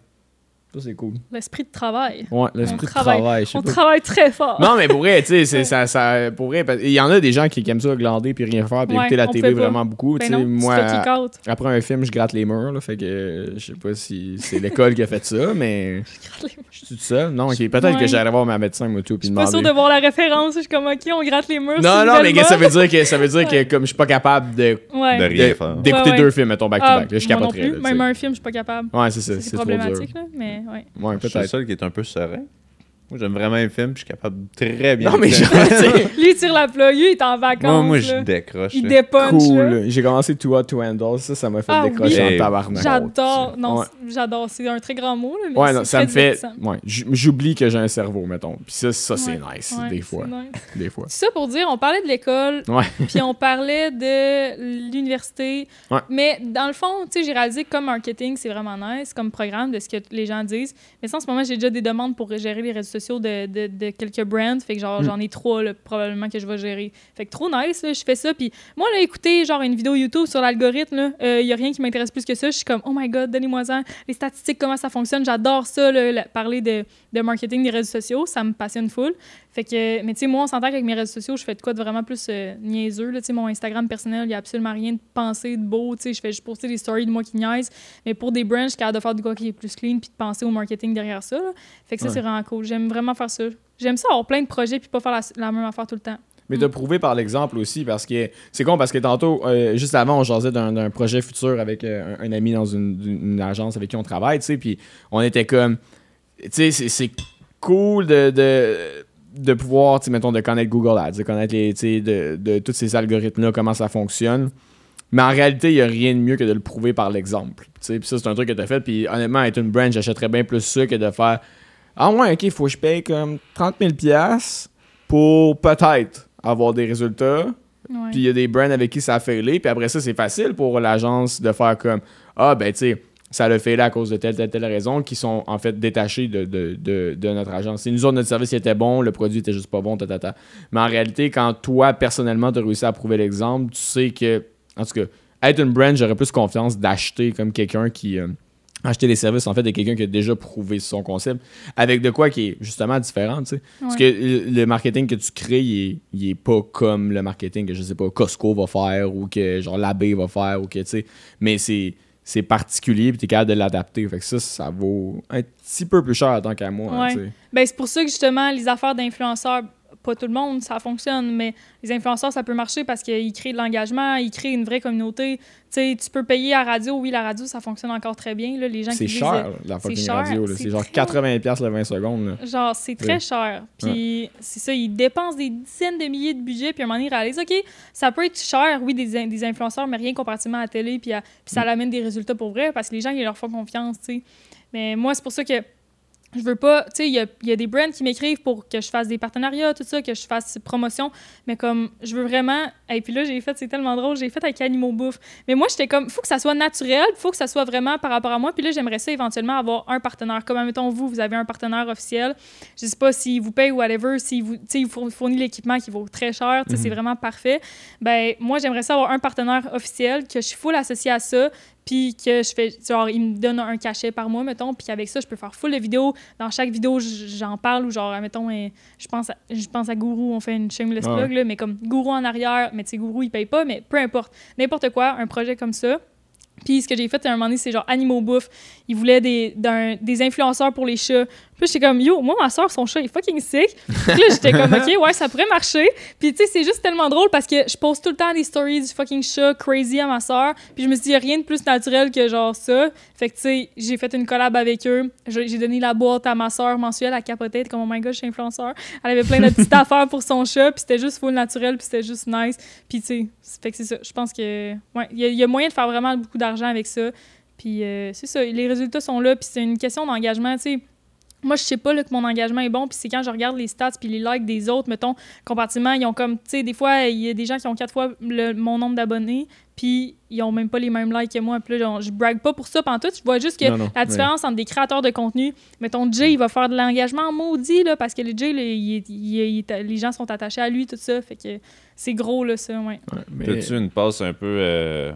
Ça, c'est cool. L'esprit de travail. Ouais, l'esprit de travaille- travail. je On pas. travaille très fort. Non, mais pour vrai, tu sais, ça, ça. Pour vrai, parce- il y en a des gens qui, qui aiment ça glander puis rien faire puis Ouais, écouter la pas. vraiment beaucoup. Ben tu sais, non, moi, après un film, je gratte les murs, là, fait que je sais pas si c'est l'école qui a fait ça, mais je suis tout seul. Non, ok, peut-être Ouais. que j'allais voir ma médecin, moi, tout, Je puis suis pas demander. de voir la référence. Je suis comme, OK, on gratte les murs. Non, non, mais ça veut dire que ça veut dire que comme je suis pas capable de Ouais. De rien de- d'écouter deux films, mettons back to Ah, je non capoterais. Même un film, je suis pas capable. Ouais, c'est ça, C'est problématique, là, mais ouais. Ouais, Je suis le peut-être. seul qui est un peu serein. Moi, j'aime vraiment un film, puis je suis capable de très bien. Non, mais genre, un tu sais, Lui, il tire la plug, lui, il est en vacances. Moi, moi, je là. décroche. Il là. dépunch. là. cool. J'ai commencé Too Hot to Handle, ça, ça m'a fait Ah décrocher oui. en tabarnak. J'adore. Non, Ouais. j'adore. C'est un très grand mot, là, mais Ouais, non, c'est ça me fait. Ouais, j'oublie que j'ai un cerveau, mettons. Puis ça, ça c'est Ouais, nice, ouais, des c'est fois. nice. Des fois. Ça pour dire, on parlait de l'école, puis on parlait de l'université. Ouais. Mais dans le fond, tu sais, j'ai réalisé que comme marketing, c'est vraiment nice, comme programme, de ce que les gens disent. Mais ça, en ce moment, j'ai déjà des demandes pour gérer les réseaux sociaux de, de, de quelques brands. Fait que genre, Mm. j'en ai trois, là, probablement, que je vais gérer. Fait que trop nice, là, je fais ça. Puis moi, là, écouter genre une vidéo YouTube sur l'algorithme, il y a rien qui m'intéresse plus que ça. Je suis comme, oh my god, donnez-moi-en les statistiques, comment ça fonctionne. J'adore ça, là, parler de, de marketing des réseaux sociaux. Ça me passionne full. Fait que, mais tu sais, moi, on s'entend qu'avec mes réseaux sociaux, je fais de quoi de vraiment plus euh, niaiseux. Là, Tu sais, mon Instagram personnel, il n'y a absolument rien de pensé, de beau. tu sais, Je fais juste poster des stories de moi qui niaise. Mais pour des brands, je suis capable de faire de quoi qui est plus clean puis de penser au marketing derrière ça. là. Fait que ça, Ouais. c'est vraiment cool. J'aime vraiment faire ça. J'aime ça avoir plein de projets puis pas faire la, la même affaire tout le temps. Mais de prouver par l'exemple aussi, parce que c'est con, parce que tantôt, euh, juste avant, on jasait d'un d'un projet futur avec euh, un, un ami dans une, une agence avec qui on travaille, tu sais, puis on était comme, tu sais, c'est- c'est cool de, de, de pouvoir, tu sais, mettons, de connaître Google Ads, de connaître les, de, de tous ces algorithmes-là, comment ça fonctionne. Mais en réalité, il n'y a rien de mieux que de le prouver par l'exemple. tu sais. Puis ça, c'est un truc que tu as fait. Puis honnêtement, être une brand, j'achèterais bien plus ça que de faire Ah ouais, ok, il faut que je paye comme 30 000 pour peut-être avoir des résultats. Puis il y a des brands avec qui ça a failé. Puis après ça, c'est facile pour l'agence de faire comme Ah, ben tu sais, ça l'a failé à cause de telle, telle, telle raison, qui sont en fait détachés de, de, de, de notre agence. Si nous autres, notre service était bon, le produit était juste pas bon, ta, ta, ta. Mais en réalité, quand toi, personnellement, tu as réussi à prouver l'exemple, tu sais que, en tout cas, être une brand, j'aurais plus confiance d'acheter comme quelqu'un qui. euh, acheter les services en fait de quelqu'un qui a déjà prouvé son concept avec de quoi qui est justement différent tu sais parce que le le marketing que tu crées il est, il est pas comme le marketing que je sais pas Costco va faire ou que genre l'abbé va faire ou que tu sais mais c'est c'est particulier puis t'es capable de l'adapter fait que ça ça vaut un petit peu plus cher tant qu'à moi hein, Ouais. Ben, c'est pour ça que justement, les affaires d'influenceurs, pas tout le monde, ça fonctionne, mais les influenceurs, ça peut marcher parce qu'ils créent de l'engagement, ils créent une vraie communauté. Tu sais, tu peux payer à la radio. Oui, la radio, ça fonctionne encore très bien. Là, les gens c'est cher disent, la fucking radio là. c'est c'est genre très- 80 pièces le 20 secondes là. Genre, c'est très Oui. cher. Puis c'est ça, ils dépensent des dizaines de milliers de budget, puis à un moment donné, ils réalisent, OK, ça peut être cher, oui, des, in- des influenceurs, mais rien comparativement à la télé, puis, à- puis ça l'amène des résultats pour vrai, parce que les gens, ils leur font confiance, tu sais. Mais moi, c'est pour ça que je veux pas, tu sais, il y a, il y a des brands qui m'écrivent pour que je fasse des partenariats, tout ça, que je fasse promotion, mais comme, je veux vraiment, et puis là, j'ai fait, c'est tellement drôle, j'ai fait avec Animaux Bouffe, mais moi, j'étais comme, faut que ça soit naturel, faut que ça soit vraiment par rapport à moi, puis là, j'aimerais ça éventuellement avoir un partenaire, comme, mettons, vous, vous avez un partenaire officiel, je sais pas s'il vous paye ou whatever, s'il vous, tu sais, fournit l'équipement qui vaut très cher, tu sais, c'est vraiment parfait, ben, moi, j'aimerais ça avoir un partenaire officiel, que je suis full associé à ça, puis que je fais genre il me donne un cachet par mois mettons puis avec ça je peux faire full de vidéos dans chaque vidéo j'en parle ou genre mettons euh, je pense à, je pense à Gourou on fait une shameless Ah ouais. plug là, mais comme Gourou en arrière mais tu sais Gourou il paye pas mais peu importe n'importe quoi un projet comme ça puis ce que j'ai fait à un moment donné, c'est genre Animaux Bouffe. Ils voulaient des, des influenceurs pour les chats. Puis j'étais comme, yo, moi, ma soeur, son chat est fucking sick. Puis là, j'étais comme, ok, ouais, ça pourrait marcher. Puis tu sais, c'est juste tellement drôle parce que je poste tout le temps des stories du fucking chat crazy à ma soeur. Puis je me suis dit, rien de plus naturel que genre ça. Fait que tu sais, j'ai fait une collab avec eux. J'ai donné la boîte à ma soeur mensuelle à capoter comme, oh my god, je suis influenceur. Elle avait plein de petites affaires pour son chat. Puis c'était juste full naturel. Puis c'était juste nice. Puis tu sais, fait que c'est ça. Je pense que, ouais, il y, a- il y a moyen de faire vraiment beaucoup d'argent avec ça. Puis euh, c'est ça, les résultats sont là, puis c'est une question d'engagement, tu sais. Moi, je sais pas là, que mon engagement est bon, puis c'est quand je regarde les stats puis les likes des autres, mettons, comparativement, ils ont comme, tu sais, des fois, il y a des gens qui ont quatre fois le- mon nombre d'abonnés, puis ils ont même pas les mêmes likes que moi. Puis là, genre, je brague pas pour ça pantoute, je vois juste que Non, non, la différence entre des créateurs de contenu, mettons, Jay, il va faire de l'engagement maudit, là, parce que le Jay, là, il est- il est- il est- les gens sont attachés à lui, tout ça, fait que c'est gros, là, ça, ouais. Ouais, mais- T'as-tu une passe un peu euh,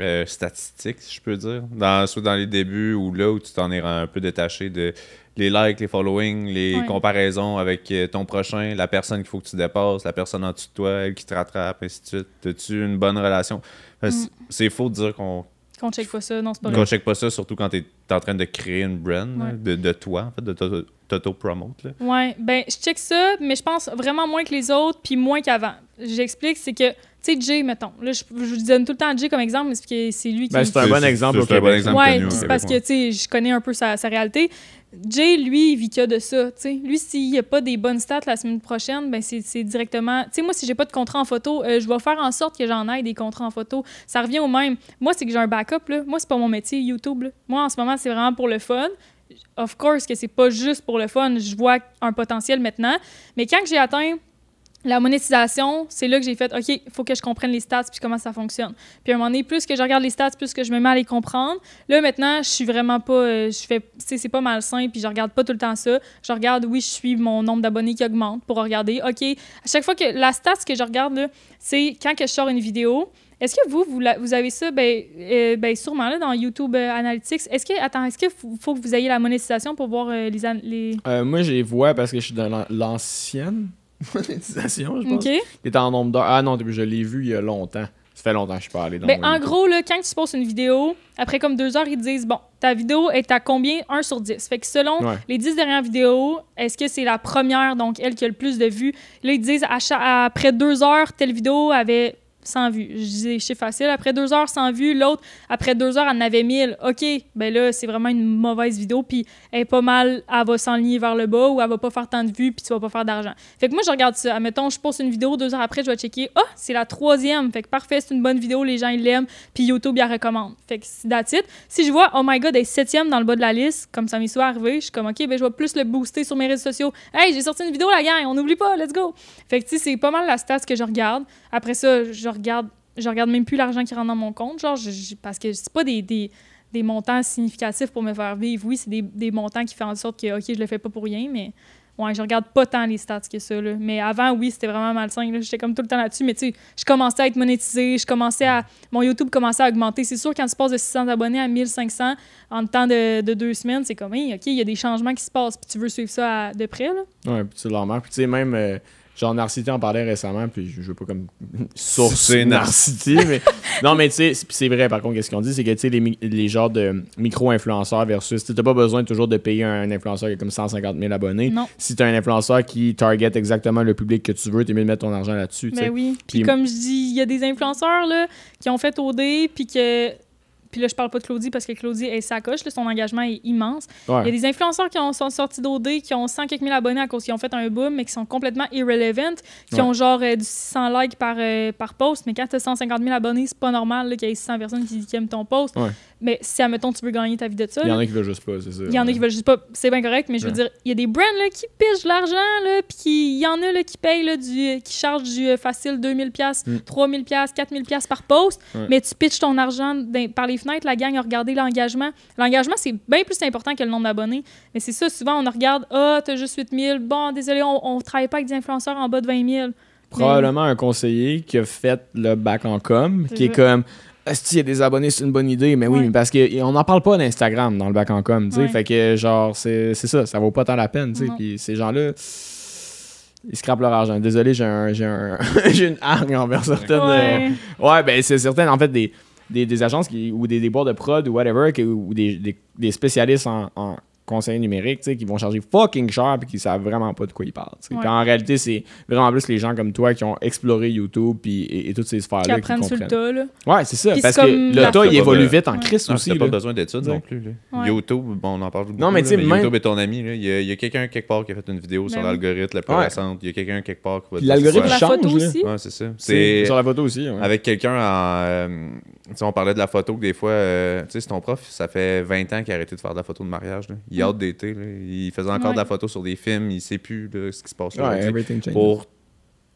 euh, statistique, si je peux dire? Dans, soit dans les débuts ou là où tu t'en es un peu détaché de les likes, les followings, les Ouais. comparaisons avec euh, ton prochain, la personne qu'il faut que tu dépasses, la personne en dessous de toi, elle qui te rattrape, ainsi de suite. T'as-tu une bonne relation? Mm. C'est faux de dire qu'on Qu'on check pas ça, non, c'est pas qu'on check pas ça, surtout quand t'es es en train de créer une brand là, de, de toi, en fait, de t'auto- t'auto-promote. Ouais, ben je check ça, mais je pense vraiment moins que les autres, puis moins qu'avant. J'explique, c'est que, tu sais, Jay, mettons, là, je, je vous donne tout le temps Jay comme exemple, mais c'est parce que c'est lui qui... Ben, c'est un bon exemple C'est un bon exemple puis c'est parce que, tu sais, je connais un peu sa, sa réalité. Jay, lui, il vit que de ça, tu sais. Lui, s'il n'y a pas des bonnes stats la semaine prochaine, ben c'est directement... Tu sais, moi, si j'ai pas de contrat en photo, euh, je vais faire en sorte que j'en aille des contrats en photo. Ça revient au même. Moi, c'est que j'ai un backup, là. Moi, c'est pas mon métier, YouTube, là. Moi, en ce moment, c'est vraiment pour le fun. Of course que c'est pas juste pour le fun. Je vois un potentiel maintenant. Mais quand que j'ai atteint la monétisation, c'est là que j'ai fait OK, il faut que je comprenne les stats puis comment ça fonctionne. Puis à un moment donné, plus que je regarde les stats, plus que je me mets à les comprendre. Là maintenant, je suis vraiment pas euh, je fais c'est pas malsain puis je regarde pas tout le temps ça. Je regarde oui, je suis mon nombre d'abonnés qui augmente pour regarder OK, à chaque fois que la stats que je regarde c'est quand que je sors une vidéo, est-ce que vous, vous, avez ça, ben, euh, ben, sûrement là, dans YouTube euh, Analytics. Est-ce que, attends, est-ce qu'il faut, que vous ayez la monétisation pour voir les, les... Moi, je les vois parce que je suis dans l'an- l'ancienne monétisation, je pense. OK? Est en nombre d'heures. Ah non, je l'ai vu il y a longtemps. Ça fait longtemps que je suis pas allé dans Ben, mon en YouTube. gros, là, quand tu postes une vidéo, après comme deux heures, ils te disent Bon, ta vidéo est à combien? 1 sur 10. Fait que selon Ouais. les 10 dernières vidéos, est-ce que c'est la première, donc elle qui a le plus de vues? Là, ils te disent à cha- après deux heures, telle vidéo avait 100 vues. Je disais chiffre facile. Après deux heures, 100 vues. L'autre, après deux heures, elle en avait 1000. OK, ben là, c'est vraiment une mauvaise vidéo. Puis elle est pas mal, elle va s'enligner vers le bas ou elle va pas faire tant de vues puis tu vas pas faire d'argent. Fait que moi, je regarde ça. Admettons, je poste une vidéo, deux heures après, je vais checker. Ah, c'est la troisième. Fait que parfait, c'est une bonne vidéo, les gens, ils l'aiment. Puis YouTube, il la recommande. Fait que c'est. Si je vois, oh my god, elle est septième dans le bas de la liste, comme ça m'est souvent arrivé, je suis comme, OK, ben je vais plus le booster sur mes réseaux sociaux. Hey, j'ai sorti une vidéo, la gang, on n'oublie pas, let's go. Fait que, tu sais, c'est pas mal la stats que je regarde. Après ça, je regarde, je regarde même plus l'argent qui rentre dans mon compte, genre, parce que c'est pas des, des, montants significatifs pour me faire vivre. Oui, c'est des, montants qui font en sorte que, OK, je le fais pas pour rien, mais ouais, je regarde pas tant les stats que ça, là. Mais avant, oui, c'était vraiment malsain. J'étais comme tout le temps là-dessus, mais tu sais, je commençais à être monétisé, je commençais à... Mon YouTube commençait à augmenter. C'est sûr, quand tu passes de 600 abonnés à 1500 en temps de, de deux semaines, c'est comme, hey, OK, il y a des changements qui se passent, puis tu veux suivre ça de près, là. Ouais, puis tu. Puis tu sais, même, euh, genre, Narcity en parlait récemment, puis je veux pas comme source C'est Narcity, mais... Non, mais tu sais, c'est- puis c'est vrai, par contre, qu'est-ce qu'on dit, c'est que, tu sais, les, les genres de micro-influenceurs versus... Tu t'as pas besoin toujours de payer un influenceur qui a comme 150 000 abonnés. Non. Si t'as un influenceur qui target exactement le public que tu veux, t'es mieux de mettre ton argent là-dessus. Ben oui. Puis Puis- comme je dis, il y a des influenceurs là, qui ont fait OD, puis que. Puis là, je parle pas de Claudie parce que Claudie est sacoche, là, son engagement est immense. Il y a des influenceurs qui ont, sont sortis d'OD, qui ont 100 quelques mille abonnés à cause qu'ils ont fait un boom, mais qui sont complètement irrelevant, qui Ouais. ont genre euh, du 600 likes par, euh, par post. Mais quand tu as 150 000 abonnés, c'est pas normal qu'il y ait 600 personnes qui, qui aiment ton post. Ouais. Mais si, admettons, tu veux gagner ta vie de ça, Il y en a qui veulent juste pas, c'est ça. il y en a qui veulent juste pas. C'est bien correct, mais je veux dire, il y a des brands là, qui pichent de l'argent, là, puis il y en a là, qui payent, là, du, qui chargent du euh, facile 2000$, pièces Mm. 3000$, pièces 4000$ pièces par post, Ouais. mais tu pitches ton argent par les fenêtres, la gang a regardé l'engagement. L'engagement, c'est bien plus important que le nombre d'abonnés. Mais c'est ça, souvent, on regarde, ah, t'as juste 8000$, bon, désolé, on, on travaille pas avec des influenceurs en bas de 20 000. Probablement un conseiller qui a fait le bac en com, qui est comme est-ce qu'il y a des abonnés, c'est une bonne idée, mais oui, Ouais. mais parce qu'on n'en parle pas d'Instagram dans le bac en com, tu sais, Ouais. fait que genre, c'est ça, ça vaut pas tant la peine, tu sais, Non. puis ces gens-là, ils scrapent leur argent. Désolé, j'ai un, j'ai un, une hargne envers certaines. Ouais. euh, ouais, ben c'est certaines, en fait, des, des, des agences qui, ou des, des boîtes de prod ou whatever, qui- ou des, des, des spécialistes en, en, conseillers numériques, tu sais, qui vont charger fucking cher puis qui savent vraiment pas de quoi ils parlent. tu. Puis en réalité, c'est vraiment plus les gens comme toi qui ont exploré YouTube puis, et, et toutes ces sphères-là qui apprennent sur le tas, là. Ouais, c'est ça. Parce que le tas, il évolue vite en Ouais. crise Non, aussi. t'as pas là. besoin d'études non plus. là. Ouais. YouTube, bon, on en parle beaucoup. Non, mais là, tu sais, même- YouTube est ton ami. là. Il y a, quelqu'un quelque part qui a fait une vidéo sur Ben l'algorithme la plus Ouais. récente. Il y a quelqu'un quelque part qui va l'algorithme c'est Sur la change, photo aussi. Ouais, c'est ça. Sur la photo aussi. avec quelqu'un en. Tu sais, on parlait de la photo que des fois, euh, tu sais, c'est ton prof, ça fait 20 ans qu'il a arrêté de faire de la photo de mariage. là. Il a hâte d'été. Il faisait encore Ouais. de la photo sur des films. Il sait plus là, ce qui se passe Ouais. Pour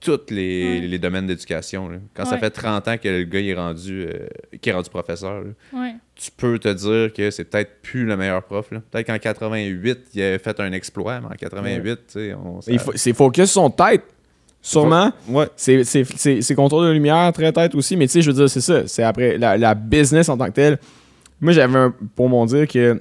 tous les, Ouais. les domaines d'éducation. Quand ça fait 30 ans que le gars il est rendu, euh, est rendu professeur, là, Ouais. tu peux te dire que c'est peut-être plus le meilleur prof. là. Peut-être qu'en 88, il a fait un exploit, mais en 88, tu sais, on. ça- Il faut- C'est focus sur son tête. Sûrement. Ouais. C'est- C'est c'est- c'est contrôle de lumière, très tête aussi. Mais tu sais, je veux dire, c'est ça. C'est après la, la business en tant que telle. Moi, j'avais un- pour mon dire que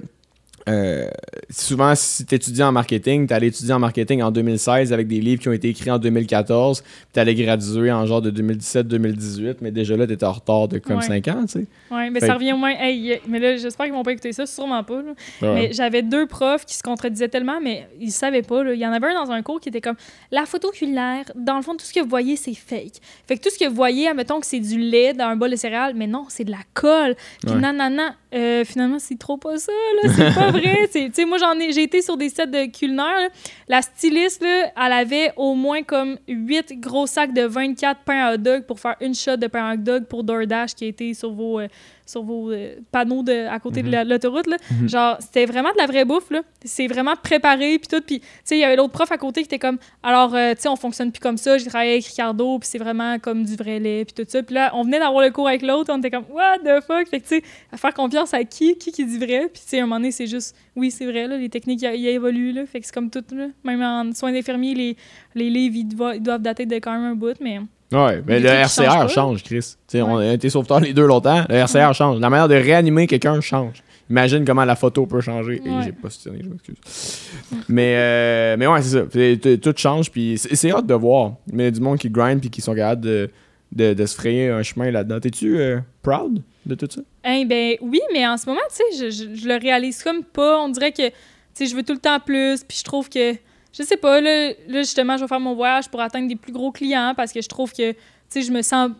euh, souvent, si tu étudies en marketing, tu allais étudier en marketing en 2016 avec des livres qui ont été écrits en 2014, puis tu allais graduer en genre de 2017-2018, mais déjà là, tu étais en retard de comme Ouais. 5 ans, tu sais. Ouais, mais Fait ça revient au moins. Hey, mais là, j'espère qu'ils vont pas écouter ça, sûrement pas. là. Ouais. Mais j'avais deux profs qui se contredisaient tellement, mais ils savaient pas. là. Il y en avait un dans un cours qui était comme la photo oculaire, dans le fond, tout ce que vous voyez, c'est fake. Fait que tout ce que vous voyez, admettons que c'est du lait dans un bol de céréales, mais non, c'est de la colle. Puis Ouais. nanana, euh, finalement, c'est trop pas ça, là. C'est pas vrai. C'est- Tu sais, moi, j'en ai, j'ai été sur des sets de culinaires. là. La styliste, là, elle avait au moins comme 8 gros sacs de 24 pains à hot dog pour faire une shot de pain à hot dog pour DoorDash qui a été sur vos, euh, sur vos euh, panneaux de, à côté de la- l'autoroute. là. Genre, c'était vraiment de la vraie bouffe. là. C'est vraiment préparé, puis tout. Puis, tu sais, il y avait l'autre prof à côté qui était comme, alors, euh, tu sais, on fonctionne plus comme ça. J'ai travaillé avec Ricardo, puis c'est vraiment comme du vrai lait, puis tout ça. Puis là, on venait d'avoir le cours avec l'autre, on était comme, what the fuck? Fait que, tu sais, à faire confiance à qui? Qui qui dit vrai? Puis, tu sais, à un moment donné, c'est juste, oui, c'est vrai, là, les techniques, il évoluent, là. Fait que c'est comme tout, là. Même en soins d'infirmiers, les, les livres, ils doivent, ils doivent dater de quand même un bout, mais... Ouais, mais le RCR change, Chris. On a été sauveteurs les deux longtemps. Le RCR change. La manière de réanimer quelqu'un change. Imagine comment la photo peut changer. Ouais. j'ai pas sonné, je m'excuse. Mais, euh, mais ouais, c'est ça. Tout change. Puis c'est hâte de voir. Mais du monde qui grind puis qui sont capables de, de, de se frayer un chemin là-dedans. T'es-tu euh, proud de tout ça? Hein, ben oui, mais en ce moment, tu sais, je, je, je le réalise comme pas. On dirait que, tu sais, je veux tout le temps plus, puis je trouve que, je sais pas, là, là, justement, je vais faire mon voyage pour atteindre des plus gros clients parce que je trouve que, tu sais, je me sens,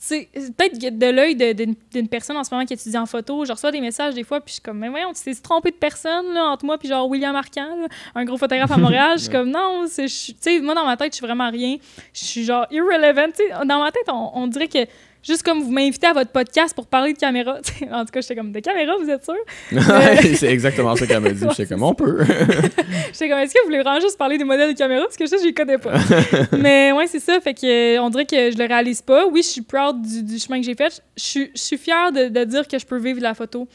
tu sais, peut-être de l'œil d'une personne en ce moment qui étudie en photo, je reçois des messages des fois, puis je suis comme, mais voyons, tu t'es trompé de personne, là, entre moi puis genre William Arcan, là, un gros photographe à Montréal. Je suis comme, non, tu sais, moi, dans ma tête, je suis vraiment rien. Je suis genre irrelevant, tu sais, dans ma tête, on, on dirait que Juste comme vous m'invitez à votre podcast pour parler de caméra. en tout cas, j'étais comme, de caméra, vous êtes sûr? c'est exactement ça qu'elle m'a dit. J'étais comme, on peut. J'étais comme, est-ce que vous voulez vraiment juste parler des modèles de caméra? Parce que ça, je les connais pas. Mais ouais, c'est ça. Fait que, euh, on dirait que je le réalise pas. Oui, je suis proud du, du chemin que j'ai fait. Je suis- je suis fière de, de dire que je peux vivre de la photo.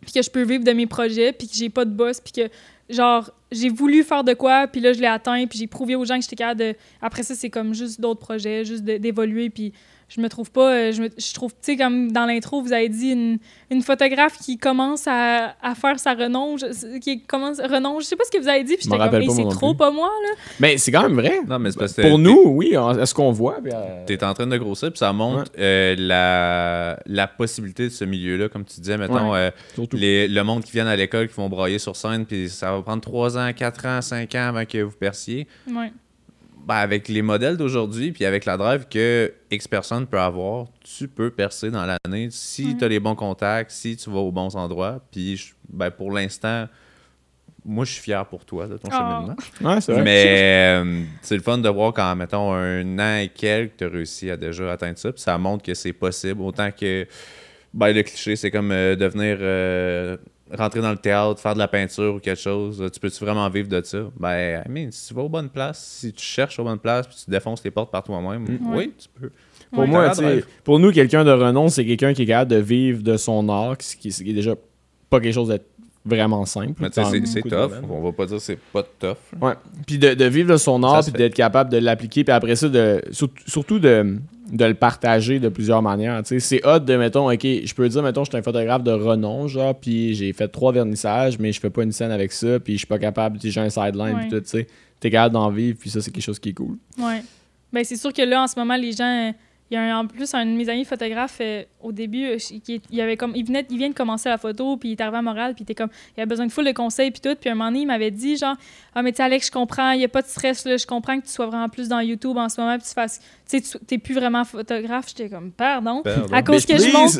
Puis que je peux vivre de mes projets. Puis que j'ai pas de boss. Puis que, genre, j'ai voulu faire de quoi. Puis là, je l'ai atteint. Puis j'ai prouvé aux gens que j'étais capable de. Après ça, c'est comme juste d'autres projets, juste d'évoluer. Puis je me trouve pas. euh, Je, me- je trouve, tu sais, comme dans l'intro, vous avez dit une, une photographe qui commence à, à faire sa renonge. Qui commence. Renonge. Je sais pas ce que vous avez dit. Puis j'étais comme, c'est trop plus. pas moi, là. Mais c'est quand même vrai. Non, mais c'est parce que Pour t'es- nous, oui, on- est-ce qu'on voit? euh, T'es en train de grossir, puis ça montre euh, la, la possibilité de ce milieu-là, comme tu disais, mettons, euh, les, le monde qui vient à l'école, qui vont broyer sur scène, puis ça va prendre 3 ans, 4 ans, 5 ans avant que vous perciez. Ouais. Ben, avec les modèles d'aujourd'hui, puis avec la drive que X personne peut avoir, tu peux percer dans l'année si Ouais. tu as les bons contacts, si tu vas aux bons endroits. Puis je- ben, pour l'instant, moi, je suis fier pour toi de ton Oh. cheminement. Ouais, c'est vrai. Mais euh, c'est le fun de voir quand, mettons, un an et quelques, tu as réussi à déjà atteindre ça. Puis ça montre que c'est possible. Autant que ben, le cliché, c'est comme euh, devenir. euh, rentrer dans le théâtre, faire de la peinture ou quelque chose. Tu peux-tu vraiment vivre de ça? Ben, I mean, si tu vas aux bonnes places, si tu cherches aux bonnes places, puis tu défonces les portes par toi-même, oui, tu peux. Pour Ouais. moi, pour nous, quelqu'un de renom, c'est quelqu'un qui est capable de vivre de son art, ce qui, ce qui est déjà pas quelque chose de vraiment simple. Mais tu sais, dans c'est- tough. On va pas dire que c'est pas tough. Ouais. Puis de, de vivre de son art, puis d'être capable de l'appliquer, puis après ça, de, sur- surtout de, de le partager de plusieurs manières. tu sais. C'est hot de, mettons, OK, je peux dire, mettons, je suis un photographe de renom, genre, puis j'ai fait trois vernissages, mais je fais pas une scène avec ça, puis je suis pas capable, j'ai un sideline, puis tout, tu sais. T'es capable d'en vivre, puis ça, c'est quelque chose qui est cool. Ouais. Ben, c'est sûr que là, en ce moment, les gens, euh, il y a un- en plus un de mes amis photographes euh, au début, euh, qui il avait comme il venait il vient de commencer la photo, puis il est arrivé à Montréal, puis il était comme il avait besoin de full de conseils puis tout, puis un moment donné, il m'avait dit genre ah mais tu sais Alex, je comprends, il y a pas de stress là, je comprends que tu sois vraiment plus dans YouTube en ce moment, puis tu fasses tu sais tu t'es plus vraiment photographe, j'étais comme pardon? Pardon. À cause que je monte.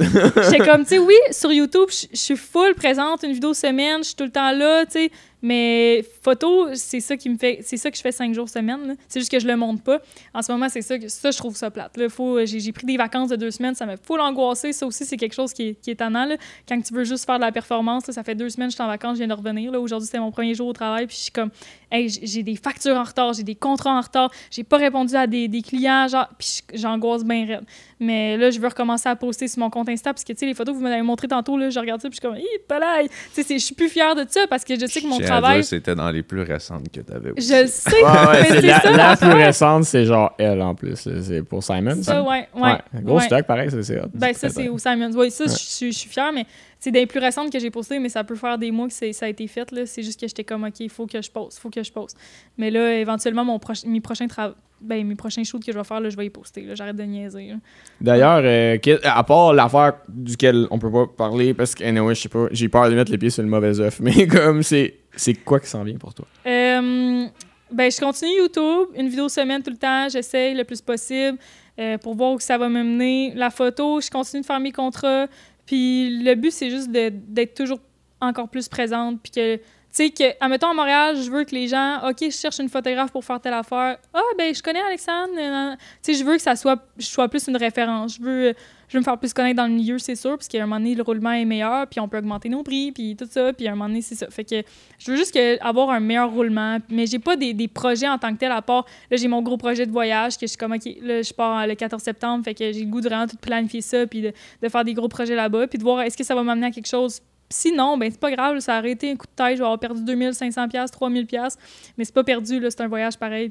J'étais comme, tu sais, oui, sur YouTube, je suis full présente, une vidéo semaine, je suis tout le temps là, tu sais. Mais photo, c'est ça qui me fait. C'est ça que je fais cinq jours semaine. C'est juste que je le montre pas. En ce moment, c'est ça que ça, je trouve ça plate. Là. Faut, j'ai, pris des vacances de deux semaines, ça m'a full angoissé. Ça aussi, c'est quelque chose qui est, qui est tannant. Quand tu veux juste faire de la performance, là, ça fait deux semaines que je suis en vacances, je viens de revenir. Là. Aujourd'hui, c'était mon premier jour au travail, puis je suis comme, hey, j'ai des factures en retard, j'ai des contrats en retard, j'ai pas répondu à des, des clients, genre, puis j'angoisse bien raide. Mais là, je veux recommencer à poster sur mon compte Insta parce que, tu sais, les photos que vous m'avez montrées tantôt, là, je regarde ça, puis je suis comme, hi, palais! Tu sais, je suis plus fière de ça parce que je sais que mon travail. C'était dans les plus récentes que tu avais aussi. Je le sais, Ouais, ouais, mais c'est c'est la, ça la plus récente, c'est genre elle en plus. C'est pour Simon. Ça, ça? ouais, ouais. Gros ouais. stock, pareil, ça, c'est hot. Ben, ça, c'est au Simons. Oui, ça, Ouais. je suis- je suis fière, mais c'est des plus récentes que j'ai postées, mais ça peut faire des mois que ça a été fait. là. C'est juste que j'étais comme, OK, il faut que je poste, faut que je poste. Mais là, éventuellement, mon proche- mes prochains travaux. Ben, mes prochains shoots que je vais faire, là, je vais y poster. là. J'arrête de niaiser. D'ailleurs, euh, à part l'affaire duquel on peut pas parler, parce que, anyway, je sais pas, j'ai peur de mettre les pieds sur le mauvais œuf, mais comme c'est. C'est quoi qui s'en vient pour toi? Euh, ben, je continue YouTube, une vidéo semaine tout le temps, j'essaye le plus possible euh, pour voir où ça va me mener. La photo, je continue de faire mes contrats. Puis le but, c'est juste d'être toujours encore plus présente. Puis que, sais, que, admettons à Montréal, je veux que les gens, OK, je cherche une photographe pour faire telle affaire. Ah, ben, je connais Alexandre. Tu sais, je veux que ça soit, je sois plus une référence. Je veux, je veux me faire plus connaître dans le milieu, c'est sûr, parce qu'à un moment donné, le roulement est meilleur, puis on peut augmenter nos prix, puis tout ça. Puis à un moment donné, c'est ça. Fait que je veux juste que, avoir un meilleur roulement, mais j'ai pas des, des projets en tant que tel à part. Là, j'ai mon gros projet de voyage que je suis comme, OK, là, je pars le 14 septembre, fait que j'ai le goût de vraiment tout planifier ça, puis de, de faire des gros projets là-bas, puis de voir est-ce que ça va m'amener à quelque chose. Sinon, ben c'est pas grave, ça a arrêté un coup de taille, je vais avoir perdu 2500 pièces, 3000 pièces, mais c'est pas perdu c'est un voyage pareil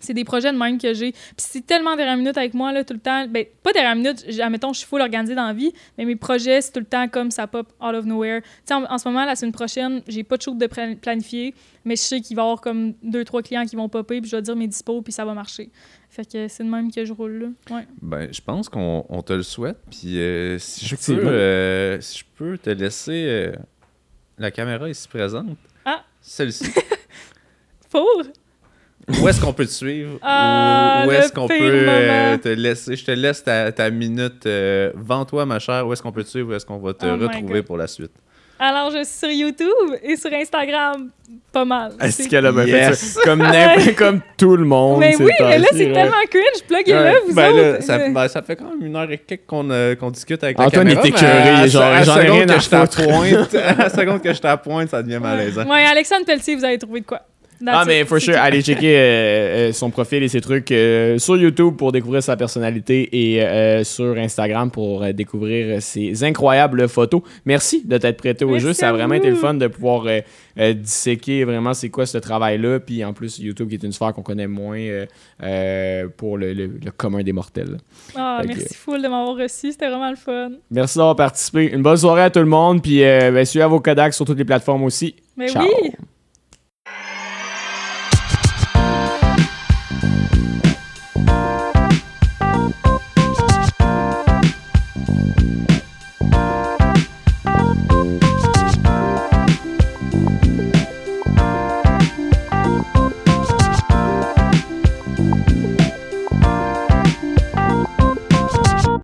c'est des projets de même que j'ai. Puis c'est tellement dernière minute avec moi là tout le temps. Ben pas dernière minute, admettons je suis full organisée dans la vie, mais mes projets c'est tout le temps comme ça pop out of nowhere. Tu sais en, en ce moment la semaine prochaine, j'ai pas de shoot de pla- planifié, mais je sais qu'il va y avoir comme deux trois clients qui vont popper puis je vais dire mes dispos puis ça va marcher. Fait que c'est de même que je roule là. Ouais. Ben, je pense qu'on on te le souhaite. Puis euh, si, je peux, euh, si je peux te laisser euh, la caméra ici présente. Ah. Celle-ci. Pour? Où est-ce qu'on peut te suivre? Ah, Où, est-ce qu'on peut euh, te laisser? Je te laisse ta, ta minute. Euh, Vends-toi, ma chère. Où est-ce qu'on peut te suivre? Où est-ce qu'on va te Oh retrouver pour la suite? Alors je suis sur YouTube et sur Instagram pas mal. Est-ce qu'elle a bien Yes. fait? Comme, n'importe- comme tout le monde. Mais oui, mais là c'est tellement cringe, pluguez-le Ouais. vous Ben là, ça, ben, ça fait quand même une heure et quelques qu'on euh, qu'on discute avec Antoine la caméra. est mais écœuré, à- genre, à, j'en ai seconde rien à que je t'appointe, foutre. à la seconde que je t'appointe, ça devient malaisant. Ouais, Alexandre Pelletier, vous avez trouvé de quoi? Ah, mais for sure, allez checker euh, euh, son profil et ses trucs euh, sur YouTube pour découvrir sa personnalité et sur Instagram pour découvrir ses incroyables photos. Merci de t'être prêté au Merci jeu. Ça a vraiment vous. été le fun de pouvoir disséquer vraiment c'est quoi ce travail-là. Puis en plus, YouTube qui est une sphère qu'on connaît moins pour le, le- le commun des mortels. Ah, Fait que- merci full de m'avoir reçu, c'était vraiment le fun. Merci d'avoir participé. Une bonne soirée à tout le monde. Puis ben, suivez vos Kodak sur toutes les plateformes aussi. Mais Ciao. oui!